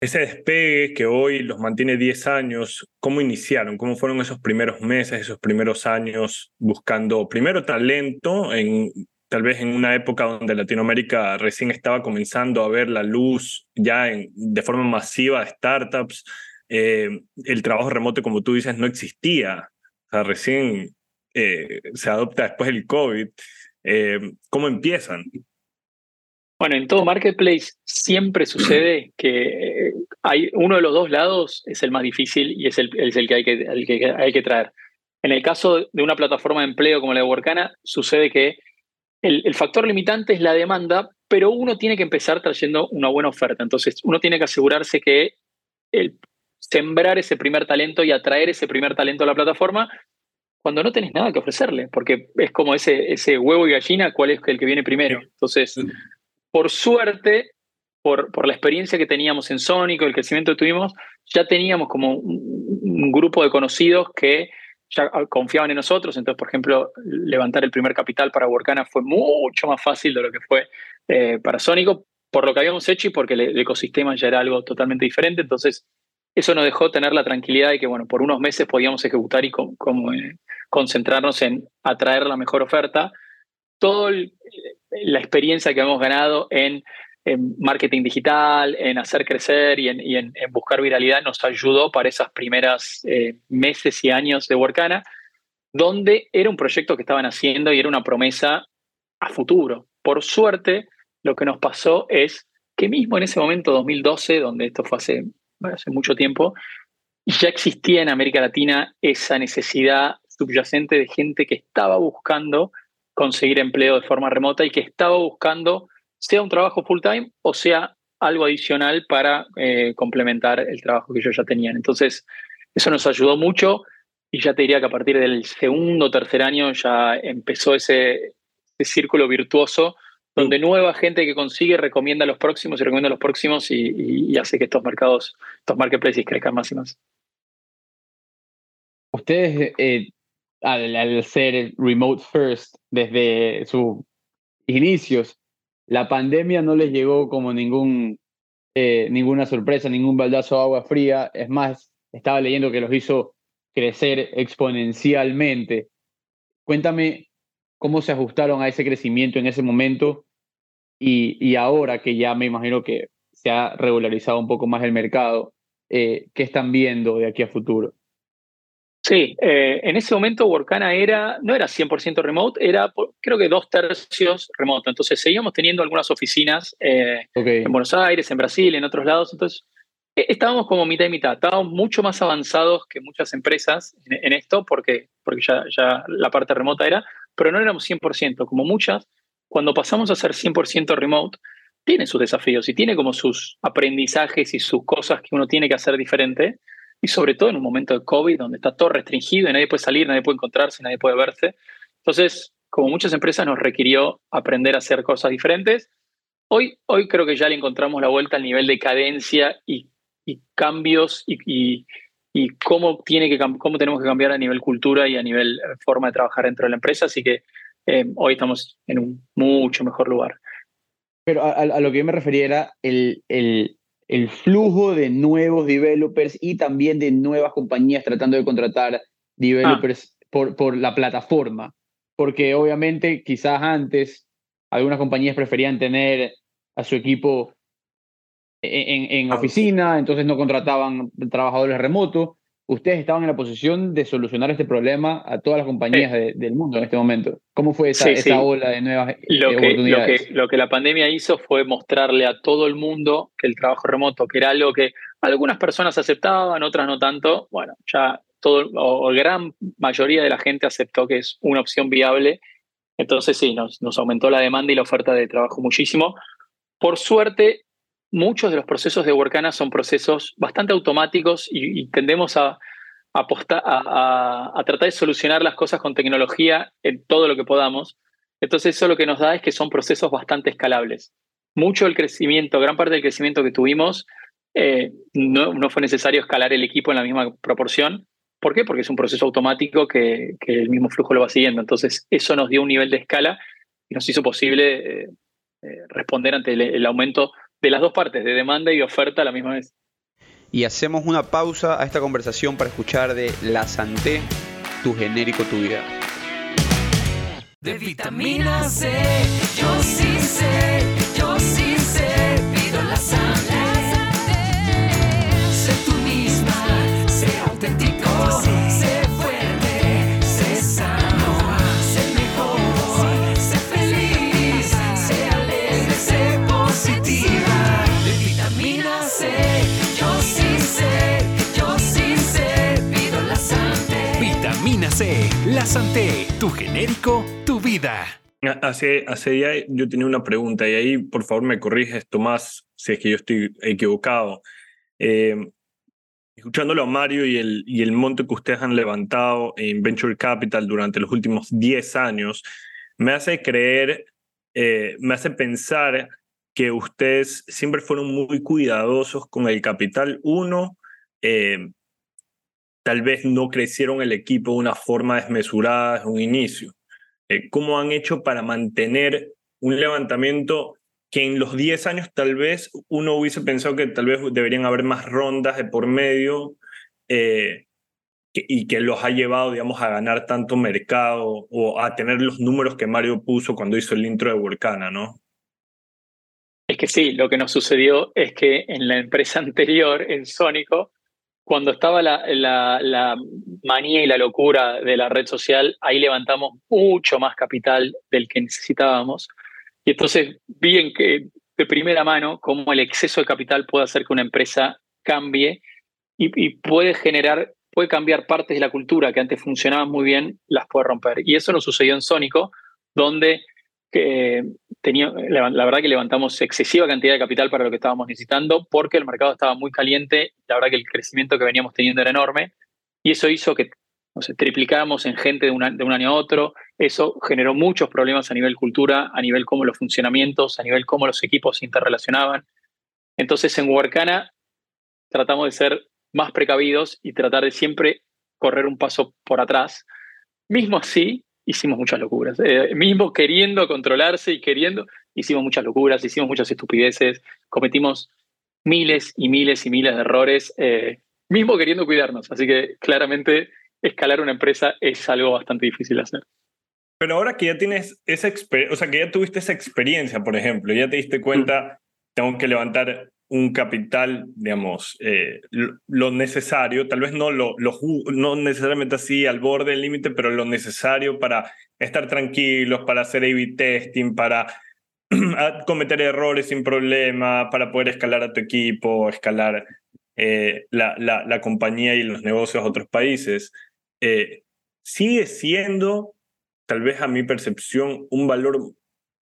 ese despegue que hoy los mantiene 10 años, ¿cómo iniciaron? ¿Cómo fueron esos primeros meses, esos primeros años buscando primero talento en tal vez en una época donde Latinoamérica recién estaba comenzando a ver la luz ya de forma masiva de startups, eh, el trabajo remoto, como tú dices, no existía. O sea, recién eh, se adopta después del COVID. Eh, ¿Cómo empiezan? Bueno, en todo marketplace siempre sucede <clears throat> que hay uno de los dos lados es el más difícil y es el, es el que, hay que, el que hay que traer. En el caso de una plataforma de empleo como la de Workana, sucede que el, factor limitante es la demanda, pero uno tiene que empezar trayendo una buena oferta. Entonces, uno tiene que asegurarse que el sembrar ese primer talento y atraer ese primer talento a la plataforma cuando no tenés nada que ofrecerle, porque es como ese, ese huevo y gallina, cuál es el que viene primero. Entonces, por suerte, por, la experiencia que teníamos en Sónico, el crecimiento que tuvimos, ya teníamos como un grupo de conocidos que ya confiaban en nosotros, entonces, por ejemplo, levantar el primer capital para Workana fue mucho más fácil de lo que fue eh, para Sónico, por lo que habíamos hecho y porque el, ecosistema ya era algo totalmente diferente, entonces eso nos dejó tener la tranquilidad de que, bueno, por unos meses podíamos ejecutar y como, eh, concentrarnos en atraer la mejor oferta. Toda la experiencia que hemos ganado en en marketing digital, en hacer crecer y en, buscar viralidad nos ayudó para esas primeras eh, meses y años de Workana, donde era un proyecto que estaban haciendo y era una promesa a futuro. Por suerte, lo que nos pasó es que mismo en ese momento, 2012, donde esto fue hace, hace mucho tiempo, ya existía en América Latina esa necesidad subyacente de gente que estaba buscando conseguir empleo de forma remota y que estaba buscando sea un trabajo full time o sea algo adicional para eh, complementar el trabajo que ellos ya tenían. Entonces, eso nos ayudó mucho y ya te diría que a partir del segundo o tercer año ya empezó ese, círculo virtuoso donde nueva gente que consigue recomienda a los próximos y recomienda a los próximos y, hace que estos mercados, estos marketplaces crezcan más y más. Ustedes, eh, al, ser remote first desde sus inicios, la pandemia no les llegó como ningún, eh, ninguna sorpresa, ningún baldazo de agua fría. Es más, estaba leyendo que los hizo crecer exponencialmente. Cuéntame cómo se ajustaron a ese crecimiento en ese momento y, ahora que ya me imagino que se ha regularizado un poco más el mercado, eh, ¿qué están viendo de aquí a futuro? Sí, eh, en ese momento Workana era, no era 100% remote, era creo que dos tercios remoto. Entonces seguíamos teniendo algunas oficinas eh, en Buenos Aires, en Brasil, en otros lados. Entonces eh, estábamos como mitad y mitad. Estábamos mucho más avanzados que muchas empresas en, esto porque, porque ya, ya la parte remota era, pero no éramos 100%. Como muchas, cuando pasamos a ser 100% remote, tiene sus desafíos y tiene como sus aprendizajes y sus cosas que uno tiene que hacer diferente y sobre todo en un momento de COVID donde está todo restringido y nadie puede salir, nadie puede encontrarse, nadie puede verse. Entonces, como muchas empresas nos requirió aprender a hacer cosas diferentes, hoy, hoy creo que ya le encontramos la vuelta al nivel de cadencia y, cambios y, y, cómo, tiene que, cómo tenemos que cambiar a nivel cultura y a nivel eh, forma de trabajar dentro de la empresa. Así que eh, hoy estamos en un mucho mejor lugar. Pero a, a, lo que yo me refería era el, el, el flujo de nuevos developers y también de nuevas compañías tratando de contratar developers ah. por, por la plataforma. Porque obviamente quizás antes algunas compañías preferían tener a su equipo en, en, oficina, entonces no contrataban trabajadores remotos. Ustedes estaban en la posición de solucionar este problema a todas las compañías del mundo en este momento. ¿Cómo fue esa, esa ola de nuevas lo eh, que, oportunidades? Lo que, lo que la pandemia hizo fue mostrarle a todo el mundo que el trabajo remoto, que era algo que algunas personas aceptaban, otras no tanto, bueno, ya todo, o, gran mayoría de la gente aceptó que es una opción viable. Entonces sí, nos, nos aumentó la demanda y la oferta de trabajo muchísimo. Por suerte, muchos de los procesos de Workana son procesos bastante automáticos y, tendemos a, a, a, tratar de solucionar las cosas con tecnología en todo lo que podamos. Entonces eso lo que nos da es que son procesos bastante escalables. Mucho del crecimiento, gran parte del crecimiento que tuvimos, eh, no, no, fue necesario escalar el equipo en la misma proporción. ¿Por qué? Porque es un proceso automático que, el mismo flujo lo va siguiendo. Entonces eso nos dio un nivel de escala y nos hizo posible eh, eh, responder ante el, el aumento de las dos partes, de demanda y oferta a la misma vez. Y hacemos una pausa a esta conversación para escuchar de La Santé, tu genérico, tu vida. De vitamina C, yo sí sé, yo sí sé, pido la Santé. Sé tú misma, sé auténtico, sé C, la Santé, tu genérico, tu vida. Hace, hace día yo tenía una pregunta y ahí por favor me corriges Tomás si es que yo estoy equivocado. Eh, escuchándolo a Mario y el, y el monte que ustedes han levantado en Venture Capital durante los últimos 10 años, me hace creer, eh, me hace pensar que ustedes siempre fueron muy cuidadosos con el capital. Uno, eh, tal vez no crecieron el equipo de una forma desmesurada desde un inicio. Eh, ¿Cómo han hecho para mantener un levantamiento que en los 10 años tal vez uno hubiese pensado que tal vez deberían haber más rondas de por medio eh, y que los ha llevado, digamos, a ganar tanto mercado o a tener los números que Mario puso cuando hizo el intro de Workana, ¿no? Es que sí, lo que nos sucedió es que en la empresa <laughs> anterior, en Sónico, cuando estaba la, manía y la locura de la red social, ahí levantamos mucho más capital del que necesitábamos. Y entonces vi que, de primera mano cómo el exceso de capital puede hacer que una empresa cambie y, y puede generar, puede cambiar partes de la cultura que antes funcionaban muy bien, las puede romper. Y eso nos sucedió en Sónico, donde que tenía, la verdad que levantamos excesiva cantidad de capital para lo que estábamos necesitando porque el mercado estaba muy caliente, la verdad que el crecimiento que veníamos teniendo era enorme y eso hizo que no sé, triplicáramos en gente de, una- de un año a otro, eso generó muchos problemas a nivel cultura, a nivel cómo los funcionamientos, a nivel cómo los equipos se interrelacionaban. Entonces en Workana tratamos de ser más precavidos y tratar de siempre correr un paso por atrás. Mismo así, hicimos muchas locuras. Eh, mismo queriendo controlarse y queriendo, hicimos muchas locuras, hicimos muchas estupideces, cometimos miles y miles y miles de errores, eh, mismo queriendo cuidarnos. Así que claramente escalar una empresa es algo bastante difícil de hacer. Pero ahora que ya tienes esa experiencia, o sea, que ya tuviste esa experiencia, por ejemplo, ya te diste cuenta, tengo que levantar un capital, digamos, eh, lo, necesario, tal vez no, lo, lo no necesariamente así al borde del límite, pero lo necesario para estar tranquilos, para hacer A-B testing, para <clears throat> cometer errores sin problema, para poder escalar a tu equipo, escalar eh, la, la, la compañía y los negocios a otros países. Eh, sigue siendo tal vez a mi percepción, un valor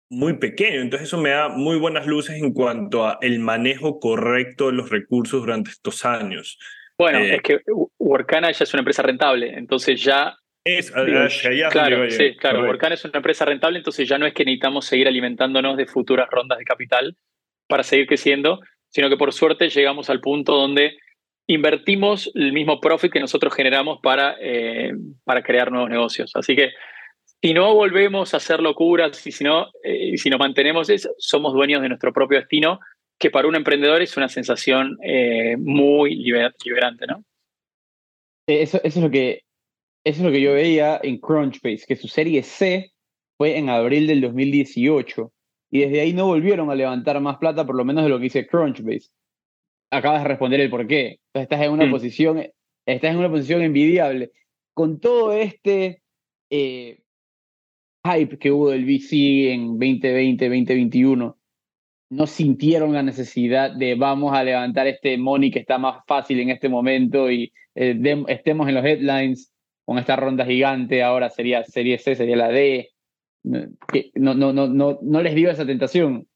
muy pequeño. Entonces eso me da muy buenas luces en cuanto a el manejo correcto de los recursos durante estos años. Bueno, Eh, es que Workana ya es una empresa rentable, entonces ya Es, es claro, sí, claro. Workana es una empresa rentable, entonces ya no es que necesitamos seguir alimentándonos de futuras rondas de capital para seguir creciendo, sino que por suerte llegamos al punto donde invertimos el mismo profit que nosotros generamos para, eh, para crear nuevos negocios. Así que si no volvemos a hacer locuras y si no, eh, si nos mantenemos, eso, somos dueños de nuestro propio destino, que para un emprendedor es una sensación eh, muy liber- liberante, ¿no? Eh, Eso, eso, es lo que, eso es lo que yo veía en Crunchbase, que su serie C fue en abril del 2018 y desde ahí no volvieron a levantar más plata, por lo menos de lo que dice Crunchbase. Acabas de responder el por qué. Entonces estás en una Mm. posición estás en una posición envidiable. Con todo este eh, hype que hubo del VC en 2020, 2021, ¿no sintieron la necesidad de vamos a levantar este money que está más fácil en este momento y eh, dem- estemos en los headlines con esta ronda gigante, ahora sería serie C, sería la D? No, no, no, no, no, les dio esa tentación.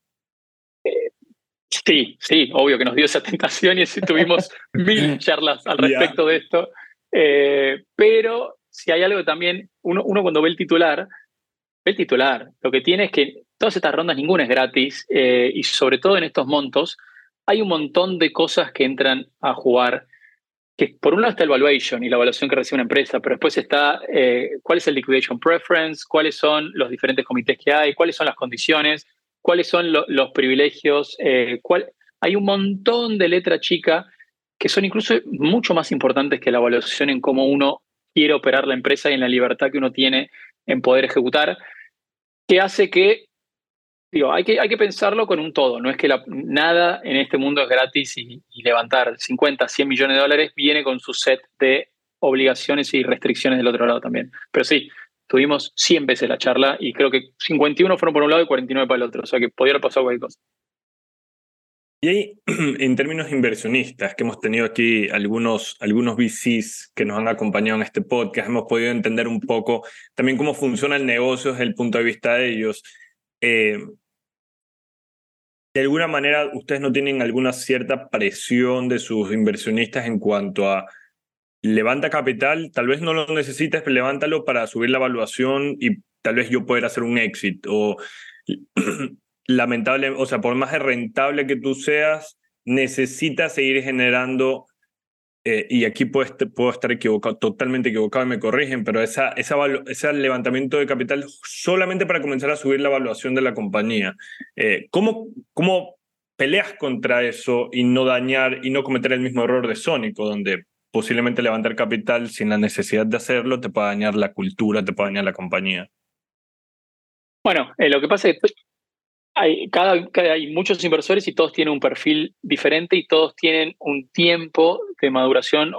Sí, sí, obvio que nos dio esa tentación y sí tuvimos <laughs> mil charlas al respecto de esto. Eh, pero si hay algo también, uno, uno cuando ve el titular, el titular. Lo que tiene es que todas estas rondas ninguna es gratis eh, y sobre todo en estos montos hay un montón de cosas que entran a jugar. Que por un lado está el valuation y la evaluación que recibe una empresa, pero después está eh, cuál es el liquidation preference, cuáles son los diferentes comités que hay, cuáles son las condiciones, cuáles son lo- los privilegios, eh, cuál- hay un montón de letra chica que son incluso mucho más importantes que la evaluación en cómo uno quiere operar la empresa y en la libertad que uno tiene en poder ejecutar, que hace que, digo, hay que, hay que pensarlo con un todo, no es que nada en este mundo es gratis y, y levantar 50, 100 millones de dólares viene con su set de obligaciones y restricciones del otro lado también. Pero sí, tuvimos 100 veces la charla y creo que 51 fueron por un lado y 49 para el otro, o sea que podía haber pasado cualquier cosa. Y ahí, <clears throat> en términos inversionistas, que hemos tenido aquí algunos, algunos VCs que nos han acompañado en este podcast, hemos podido entender un poco también cómo funciona el negocio desde el punto de vista de ellos. Eh, de alguna manera, ustedes no tienen alguna cierta presión de sus inversionistas en cuanto a levanta capital, tal vez no lo necesites, pero levántalo para subir la evaluación y tal vez yo poder hacer un exit. O <clears throat> lamentable, o sea, por más rentable que tú seas, necesitas seguir generando, eh, y aquí puedo, est- puedo estar equivocado, totalmente equivocado y me corrigen, pero esa, esa ese levantamiento de capital solamente para comenzar a subir la evaluación de la compañía. Eh, ¿cómo, ¿Cómo peleas contra eso y no dañar y no cometer el mismo error de Sónico, donde posiblemente levantar capital sin la necesidad de hacerlo te puede dañar la cultura, te puede dañar la compañía? Bueno, eh, lo que pasa es que hay, cada, hay muchos inversores y todos tienen un perfil diferente y todos tienen un tiempo de maduración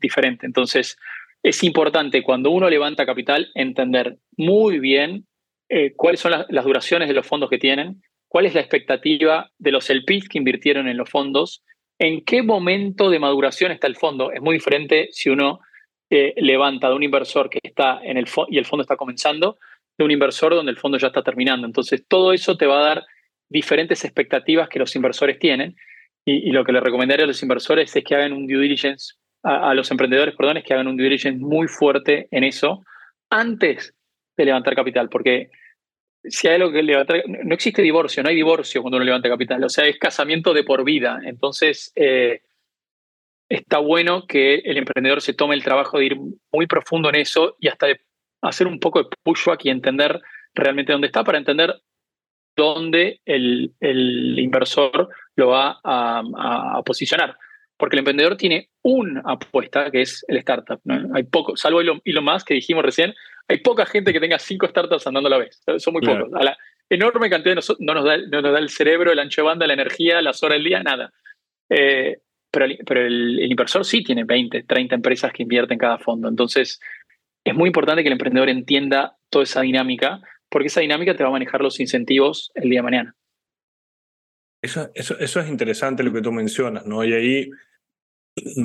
diferente. Entonces, es importante cuando uno levanta capital entender muy bien eh, cuáles son las, duraciones de los fondos que tienen, cuál es la expectativa de los LPs que invirtieron en los fondos, en qué momento de maduración está el fondo. Es muy diferente si uno eh, levanta de un inversor que está en el y el fondo está comenzando de un inversor donde el fondo ya está terminando. Entonces, todo eso te va a dar diferentes expectativas que los inversores tienen. Y, lo que le recomendaría a los inversores es que hagan un due diligence, a, a los emprendedores, perdón, es que hagan un due diligence muy fuerte en eso antes de levantar capital, porque si hay algo que levantar, no existe divorcio, no hay divorcio cuando uno levanta capital, o sea, es casamiento de por vida. Entonces, eh, está bueno que el emprendedor se tome el trabajo de ir muy profundo en eso y hasta de hacer un poco de pushback y entender realmente dónde está para entender dónde el, el inversor lo va a, a- a posicionar. Porque el emprendedor tiene una apuesta que es el startup. ¿no? Hay poco, salvo Elon, Elon Musk que dijimos recién, hay poca gente que tenga cinco startups andando a la vez. Son muy Claro. pocos. A la enorme cantidad de nosotros no nos, da, no nos da el cerebro, el ancho de banda, la energía, las horas del día, nada. Eh, pero el, pero el, el inversor sí tiene 20, 30 empresas que invierten en cada fondo. Entonces, es muy importante que el emprendedor entienda toda esa dinámica, porque esa dinámica te va a manejar los incentivos el día de mañana. Eso, eso, eso es interesante lo que tú mencionas, ¿no? Y ahí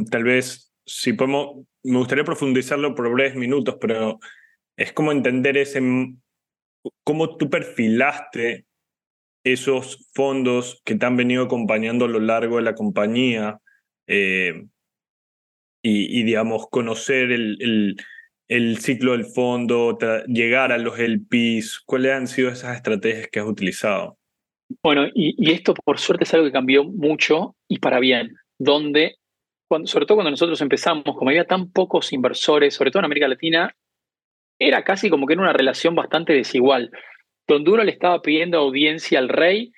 tal vez, si podemos, me gustaría profundizarlo por breves minutos, pero es como entender ese, cómo tú perfilaste esos fondos que te han venido acompañando a lo largo de la compañía eh, y, digamos, conocer el, el ciclo del fondo, llegar a los LPs, ¿cuáles han sido esas estrategias que has utilizado? Bueno, y, esto por suerte es algo que cambió mucho y para bien, donde, cuando, sobre todo cuando nosotros empezamos, como había tan pocos inversores, sobre todo en América Latina, era casi como que era una relación bastante desigual, donde uno le estaba pidiendo audiencia al rey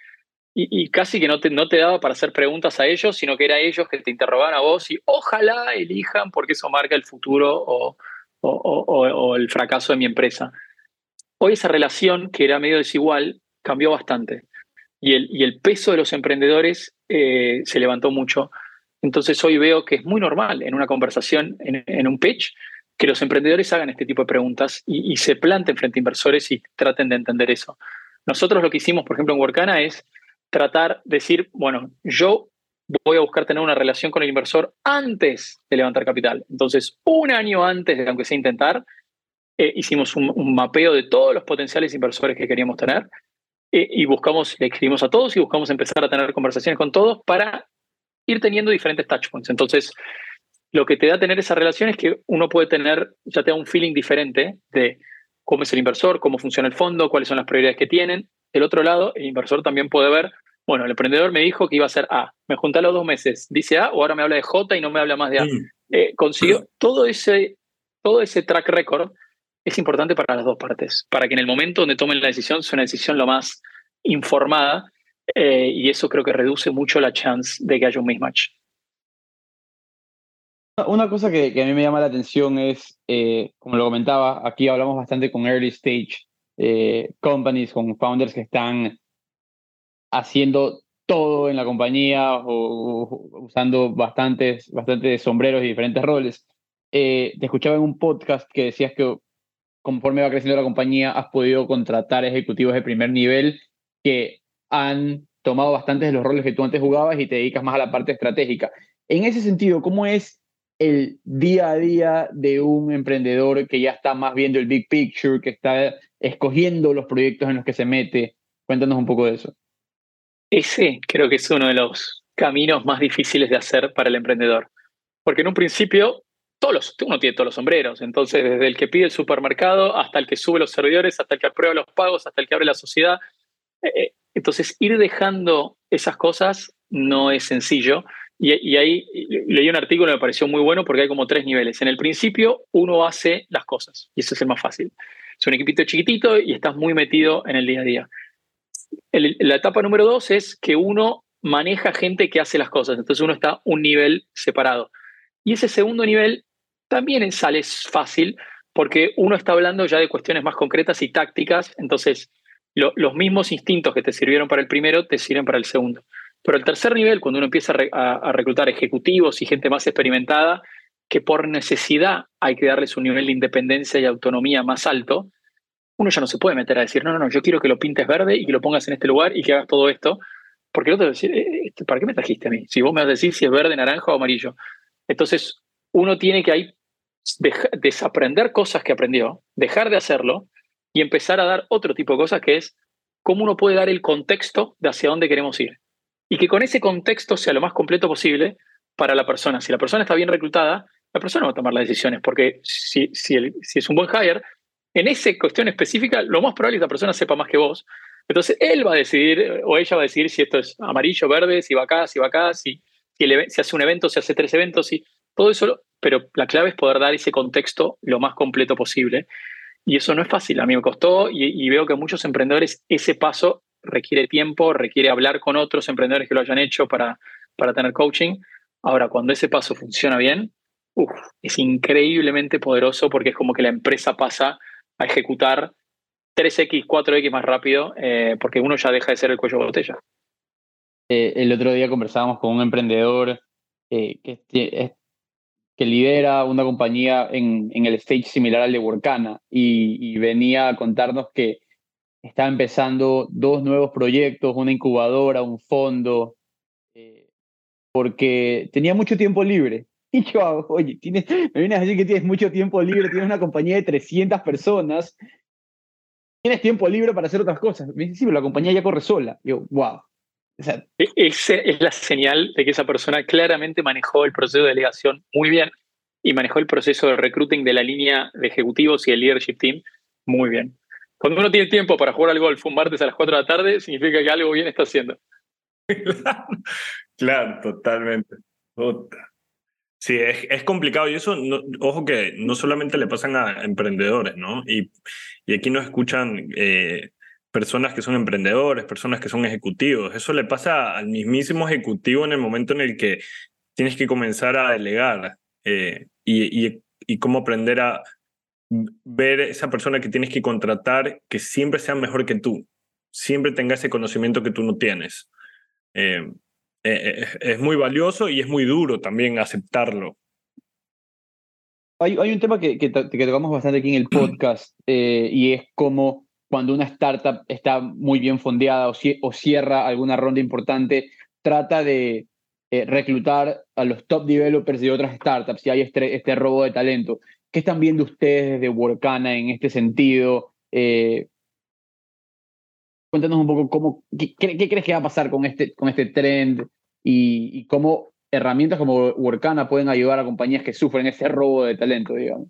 y, y casi que no te, no te daba para hacer preguntas a ellos, sino que era ellos que te interrogaban a vos y ojalá elijan porque eso marca el futuro o, o, el fracaso de mi empresa. Hoy esa relación, que era medio desigual, cambió bastante y el, y el peso de los emprendedores eh, se levantó mucho. Entonces hoy veo que es muy normal en una conversación, en, un pitch, que los emprendedores hagan este tipo de preguntas y, y, se planten frente a inversores y traten de entender eso. Nosotros lo que hicimos, por ejemplo, en Workana es tratar de decir, bueno, yo voy a buscar tener una relación con el inversor antes de levantar capital. Entonces, un año antes de, aunque sea intentar, eh, hicimos un, un, mapeo de todos los potenciales inversores que queríamos tener eh, y buscamos, le escribimos a todos y buscamos empezar a tener conversaciones con todos para ir teniendo diferentes touchpoints. Entonces, lo que te da tener esa relación es que uno puede tener, ya te da un feeling diferente de cómo es el inversor, cómo funciona el fondo, cuáles son las prioridades que tienen. Del otro lado, el inversor también puede ver, bueno, el emprendedor me dijo que iba a hacer A, me junté a los dos meses, dice A o ahora me habla de J y no me habla más de A. Mm. Eh, consiguió todo ese, todo ese track record es importante para las dos partes, para que en el momento donde tomen la decisión sea una decisión lo más informada eh, y eso creo que reduce mucho la chance de que haya un mismatch. Una cosa que, que, a mí me llama la atención es, eh, como lo comentaba, aquí hablamos bastante con early stage eh, companies, con founders que están haciendo todo en la compañía o, o usando bastantes, bastantes sombreros y diferentes roles. Eh, te escuchaba en un podcast que decías que conforme va creciendo la compañía has podido contratar ejecutivos de primer nivel que han tomado bastantes de los roles que tú antes jugabas y te dedicas más a la parte estratégica. En ese sentido, ¿cómo es el día a día de un emprendedor que ya está más viendo el big picture, que está escogiendo los proyectos en los que se mete? Cuéntanos un poco de eso. Ese creo que es uno de los caminos más difíciles de hacer para el emprendedor. Porque en un principio, todos los, uno tiene todos los sombreros. Entonces, desde el que pide el supermercado hasta el que sube los servidores, hasta el que aprueba los pagos, hasta el que abre la sociedad. Entonces, ir dejando esas cosas no es sencillo. Y, y, ahí leí un artículo que me pareció muy bueno porque hay como tres niveles. En el principio, uno hace las cosas y eso es el más fácil. Es un equipito chiquitito y estás muy metido en el día a día. La etapa número dos es que uno maneja gente que hace las cosas. Entonces uno está un nivel separado. Y ese segundo nivel también sale fácil porque uno está hablando ya de cuestiones más concretas y tácticas. Entonces, lo, los mismos instintos que te sirvieron para el primero te sirven para el segundo. Pero el tercer nivel, cuando uno empieza a, a, reclutar ejecutivos y gente más experimentada, que por necesidad hay que darles un nivel de independencia y autonomía más alto, uno ya no se puede meter a decir, no, no, no, yo quiero que lo pintes verde y que lo pongas en este lugar y que hagas todo esto, porque el otro va a decir, eh, ¿para qué me trajiste a mí? Si vos me vas a decir si es verde, naranja o amarillo. Entonces, uno tiene que ahí desaprender cosas que aprendió, dejar de hacerlo y empezar a dar otro tipo de cosas que es cómo uno puede dar el contexto de hacia dónde queremos ir. Y que con ese contexto sea lo más completo posible para la persona. Si la persona está bien reclutada, la persona va a tomar las decisiones, porque si, si, el, si es un buen hire, en esa cuestión específica, lo más probable es que la persona sepa más que vos. Entonces, él va a decidir, o ella va a decidir si esto es amarillo, verde, si va acá, si va acá, si, si, hace un evento, si hace tres eventos, si, todo eso. Pero la clave es poder dar ese contexto lo más completo posible. Y eso no es fácil, a mí me costó y, y veo que muchos emprendedores ese paso requiere tiempo, requiere hablar con otros emprendedores que lo hayan hecho para, para tener coaching. Ahora, cuando ese paso funciona bien, es increíblemente poderoso porque es como que la empresa pasa a ejecutar 3X, 4X más rápido eh, porque uno ya deja de ser el cuello de botella. Eh, el otro día conversábamos con un emprendedor eh, que, que lidera una compañía en, el stage similar al de Workana y, venía a contarnos que está empezando dos nuevos proyectos, una incubadora, un fondo, porque tenía mucho tiempo libre. Y yo, oye, tienes, me vienes a decir que tienes mucho tiempo libre, tienes una compañía de 300 personas, tienes tiempo libre para hacer otras cosas. Me dice, sí, pero la compañía ya corre sola. Y yo, wow. O sea, Esa es la señal de que esa persona claramente manejó el proceso de delegación muy bien y manejó el proceso de recruiting de la línea de ejecutivos y el leadership team muy bien. Cuando uno tiene tiempo para jugar al golf un martes a las 4 de la tarde, significa que algo bien está haciendo. <laughs> claro, totalmente. Total. Sí, es, es, complicado y eso, ojo que no solamente le pasan a emprendedores, ¿no? Y, y aquí nos escuchan eh, personas que son emprendedores, personas que son ejecutivos. Eso le pasa al mismísimo ejecutivo en el momento en el que tienes que comenzar a delegar eh, y, y, y cómo aprender a ver esa persona que tienes que contratar que siempre sea mejor que tú, siempre tenga ese conocimiento que tú no tienes. Eh, eh, es, es muy valioso y es muy duro también aceptarlo. Hay, hay un tema que, que, que tocamos bastante aquí en el <clears throat> podcast eh, y es como cuando una startup está muy bien fondeada o, o cierra alguna ronda importante, trata de eh, reclutar a los top developers de otras startups y hay este, este robo de talento. ¿Qué están viendo ustedes de Workana en este sentido? Eh, cuéntanos un poco cómo, qué, qué- qué crees que va a pasar con este, con este trend y, y cómo herramientas como Workana pueden ayudar a compañías que sufren ese robo de talento, digamos.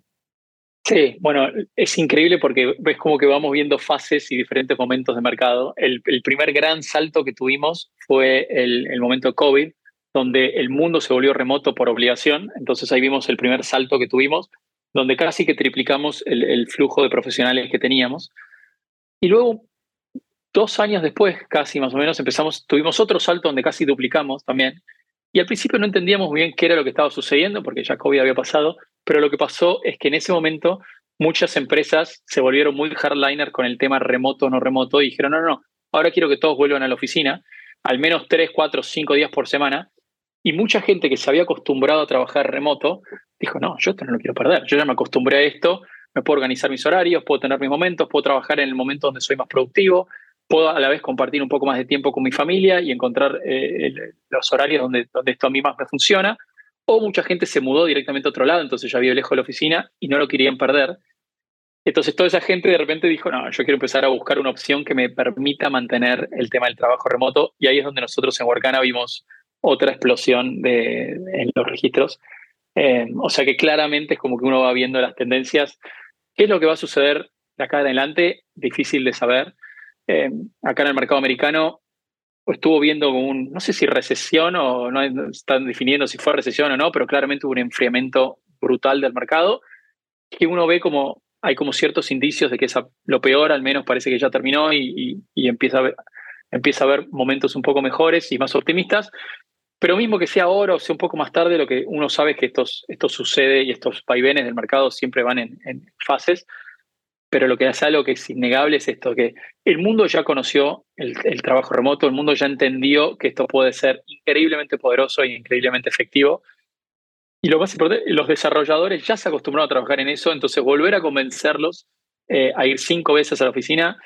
Sí, bueno, es increíble porque ves como que vamos viendo fases y diferentes momentos de mercado. El, el primer gran salto que tuvimos fue el, el momento de COVID, donde el mundo se volvió remoto por obligación. Entonces ahí vimos el primer salto que tuvimos, donde casi que triplicamos el, el flujo de profesionales que teníamos. Y luego, dos años después, casi más o menos, empezamos, tuvimos otro salto donde casi duplicamos también. Y al principio no entendíamos muy bien qué era lo que estaba sucediendo, porque ya COVID había pasado, pero lo que pasó es que en ese momento muchas empresas se volvieron muy hardliner con el tema remoto o no remoto y dijeron, no, no, no, ahora quiero que todos vuelvan a la oficina, al menos tres, cuatro, cinco días por semana. Y mucha gente que se había acostumbrado a trabajar remoto dijo, no, yo esto no lo quiero perder, yo ya me acostumbré a esto, me puedo organizar mis horarios, puedo tener mis momentos, puedo trabajar en el momento donde soy más productivo, puedo a la vez compartir un poco más de tiempo con mi familia y encontrar eh, el- los horarios donde, donde esto a mí más me funciona. O mucha gente se mudó directamente a otro lado, entonces ya vive lejos de la oficina y no lo querían perder. Entonces toda esa gente de repente dijo, no, yo quiero empezar a buscar una opción que me permita mantener el tema del trabajo remoto y ahí es donde nosotros en Workana vimos otra explosión de, en los registros. Eh, o sea que claramente es como que uno va viendo las tendencias. ¿Qué es lo que va a suceder de acá adelante? Difícil de saber. Eh, acá en el mercado americano estuvo viendo un, no sé si recesión o no están definiendo si fue recesión o no, pero claramente hubo un enfriamiento brutal del mercado que uno ve como hay como ciertos indicios de que esa, lo peor al menos parece que ya terminó y, y- y empieza, a ver, empieza a haber momentos un poco mejores y más optimistas. Pero mismo que sea ahora o sea un poco más tarde, lo que uno sabe es que estos, esto sucede y estos vaivenes del mercado siempre van en, en fases. Pero lo que es algo que es innegable es esto, que el mundo ya conoció el, trabajo remoto, el mundo ya entendió que esto puede ser increíblemente poderoso e increíblemente efectivo. Y lo más importante, los desarrolladores ya se acostumbraron a trabajar en eso, entonces volver a convencerlos eh, a ir cinco veces a la oficina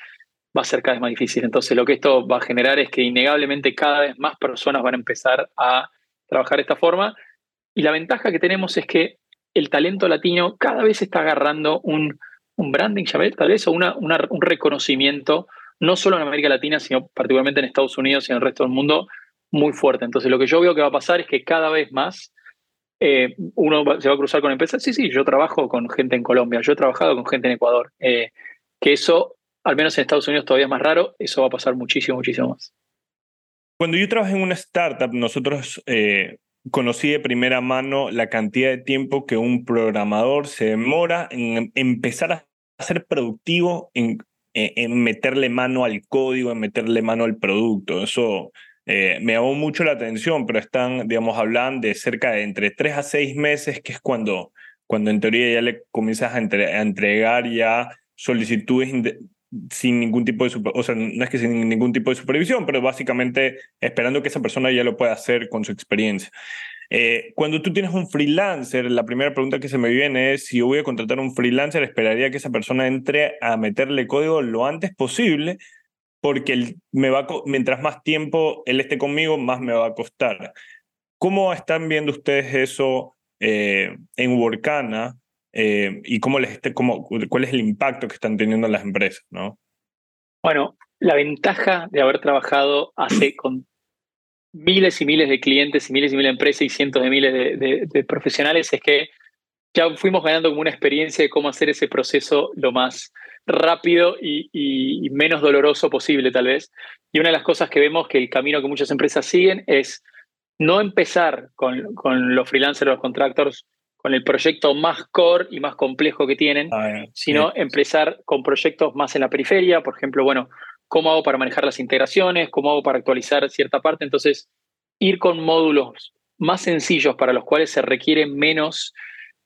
va a ser cada vez más difícil. Entonces lo que esto va a generar es que innegablemente cada vez más personas van a empezar a trabajar de esta forma. Y la ventaja que tenemos es que el talento latino cada vez está agarrando un, un branding, Yamel, tal vez, o una, un reconocimiento, no solo en América Latina, sino particularmente en Estados Unidos y en el resto del mundo, muy fuerte. Entonces lo que yo veo que va a pasar es que cada vez más eh, uno se va a cruzar con empresas. Sí, sí, yo trabajo con gente en Colombia, yo he trabajado con gente en Ecuador. Eh, que eso, al menos en Estados Unidos todavía es más raro, eso va a pasar muchísimo, muchísimo más. Cuando yo trabajé en una startup, nosotros eh, conocí de primera mano la cantidad de tiempo que un programador se demora en empezar a ser productivo, en, en- meterle mano al código, en meterle mano al producto. Eso eh, me llamó mucho la atención, pero están, digamos, hablan de cerca de entre tres a seis meses, que es cuando, cuando en teoría ya le comienzas a, entre- a entregar ya solicitudes sin ningún tipo de o sea, no es que sin ningún tipo de supervisión, pero básicamente esperando que esa persona ya lo pueda hacer con su experiencia. Eh, cuando tú tienes un freelancer, la primera pregunta que se me viene es, si yo voy a contratar un freelancer, esperaría que esa persona entre a meterle código lo antes posible, porque me va mientras más tiempo él esté conmigo, más me va a costar. ¿Cómo están viendo ustedes eso eh, en Workana eh, y cómo les esté- cómo, cuál es el impacto que están teniendo las empresas? ¿no? Bueno, la ventaja de haber trabajado hace con miles y miles de clientes y miles y miles de empresas y cientos de miles de, de- de profesionales es que ya fuimos ganando como una experiencia de cómo hacer ese proceso lo más rápido y, y- y menos doloroso posible, tal vez. Y una de las cosas que vemos que el camino que muchas empresas siguen es no empezar con, con los freelancers los contractors con el proyecto más core y más complejo que tienen, sino empezar con proyectos más en la periferia, por ejemplo, bueno, cómo hago para manejar las integraciones, cómo hago para actualizar cierta parte, entonces ir con módulos más sencillos para los cuales se requiere menos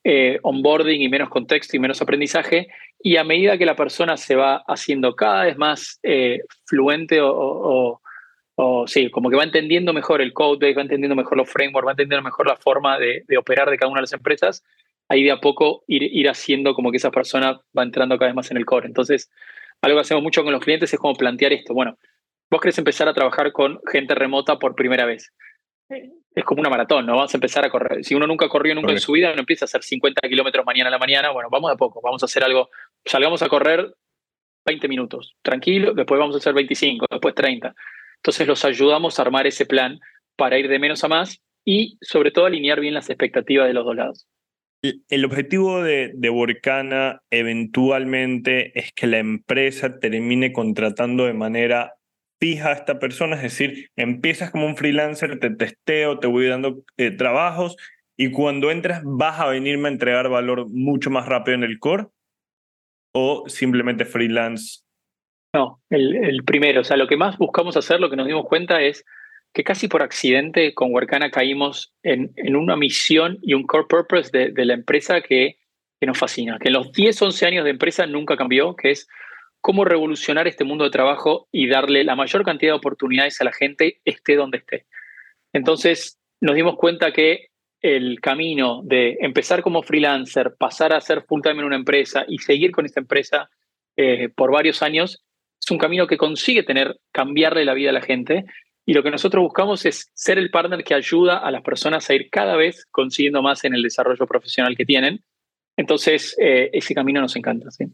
eh, onboarding y menos contexto y menos aprendizaje, y a medida que la persona se va haciendo cada vez más eh, fluente o, o- o sí, como que va entendiendo mejor el code base, va entendiendo mejor los frameworks, va entendiendo mejor la forma de, de operar de cada una de las empresas, ahí de a poco ir, ir haciendo como que esa persona va entrando cada vez más en el core. Entonces, algo que hacemos mucho con los clientes es como plantear esto. Bueno, vos querés empezar a trabajar con gente remota por primera vez. Es como una maratón, ¿no? Vamos a empezar a correr. Si uno nunca corrió nunca en su vida, no empieza a hacer 50 kilómetros mañana a la mañana. Bueno, vamos a poco, vamos a hacer algo. Salgamos a correr 20 minutos, tranquilo, después vamos a hacer 25, después 30. Entonces los ayudamos a armar ese plan para ir de menos a más y sobre todo alinear bien las expectativas de los dos lados. El- objetivo de, de Workana eventualmente es que la empresa termine contratando de manera fija a esta persona, es decir, empiezas como un freelancer, te testeo, te voy dando eh, trabajos y cuando entras vas a venirme a entregar valor mucho más rápido en el core o simplemente freelance. No, el, el primero, o sea, lo que más buscamos hacer, lo que nos dimos cuenta es que casi por accidente con Workana caímos en, en una misión y un core purpose de, de la empresa que, que nos fascina, que en los 10, 11 años de empresa nunca cambió, que es cómo revolucionar este mundo de trabajo y darle la mayor cantidad de oportunidades a la gente, esté donde esté. Entonces, nos dimos cuenta que el camino de empezar como freelancer, pasar a ser full time en una empresa y seguir con esta empresa eh, por varios años, es un camino que consigue tener, cambiarle la vida a la gente. Y lo que nosotros buscamos es ser el partner que ayuda a las personas a ir cada vez consiguiendo más en el desarrollo profesional que tienen. Entonces, eh, ese camino nos encanta. ¿sí?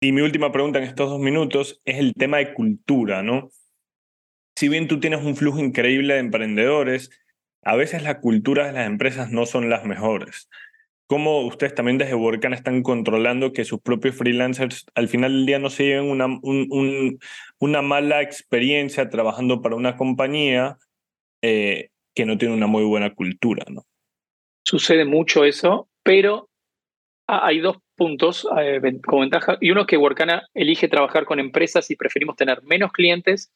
Y mi última pregunta en estos dos minutos es el tema de cultura, ¿no? Si bien tú tienes un flujo increíble de emprendedores, a veces la cultura de las empresas no son las mejores. ¿Cómo ustedes también desde Workana están controlando que sus propios freelancers al final del día no se lleven una, un- un- una mala experiencia trabajando para una compañía eh, que no tiene una muy buena cultura, ¿no? Sucede mucho eso, pero ha- hay dos puntos eh, como ventaja. Y uno es que Workana elige trabajar con empresas y preferimos tener menos clientes,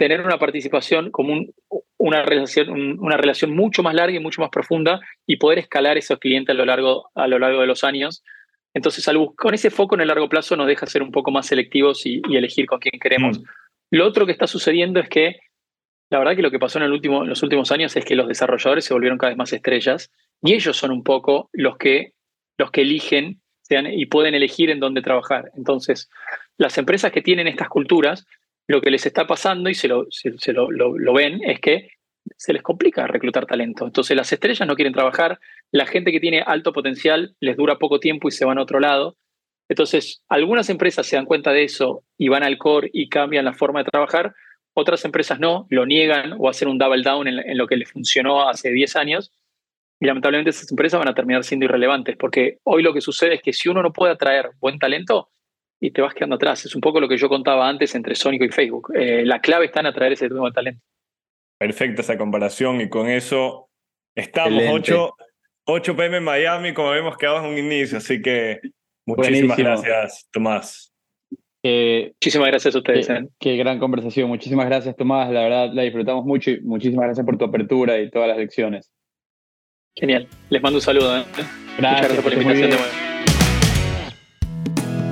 tener una participación como un- una, relación, un- una relación mucho más larga y mucho más profunda y poder escalar esos clientes a lo largo, a lo largo de los años. Entonces, al con ese foco en el largo plazo nos deja ser un poco más selectivos y, y elegir con quién queremos. Lo otro que está sucediendo es que la verdad que lo que pasó en, el último, en los últimos años es que los desarrolladores se volvieron cada vez más estrellas y ellos son un poco los que, los que eligen sean, y pueden elegir en dónde trabajar. Entonces, las empresas que tienen estas culturas, lo que les está pasando y se lo, se, lo- lo ven es que se les complica reclutar talento. Entonces, las estrellas no quieren trabajar, la gente que tiene alto potencial les dura poco tiempo y se van a otro lado. Entonces, algunas empresas se dan cuenta de eso y van al core y cambian la forma de trabajar, otras empresas no, lo niegan o hacen un double down en, en lo que les funcionó hace 10 años. Y lamentablemente esas empresas van a terminar siendo irrelevantes, porque hoy lo que sucede es que si uno no puede atraer buen talento, y te vas quedando atrás. Es un poco lo que yo contaba antes entre Sónico y Facebook. Eh, la clave está en atraer ese nuevo talento. Perfecta esa comparación y con eso estamos Excelente. 8, 8 pm en Miami, como habíamos quedado en un inicio, así que muchísimas Buenísimo. gracias, Tomás. Eh, Muchísimas gracias a ustedes. qué, ¿eh? qué gran conversación. Muchísimas gracias, Tomás. La verdad, la disfrutamos mucho y muchísimas gracias por tu apertura y todas las lecciones. Genial. Les mando un saludo. ¿eh? Muchas gracias por la invitación de nuevo.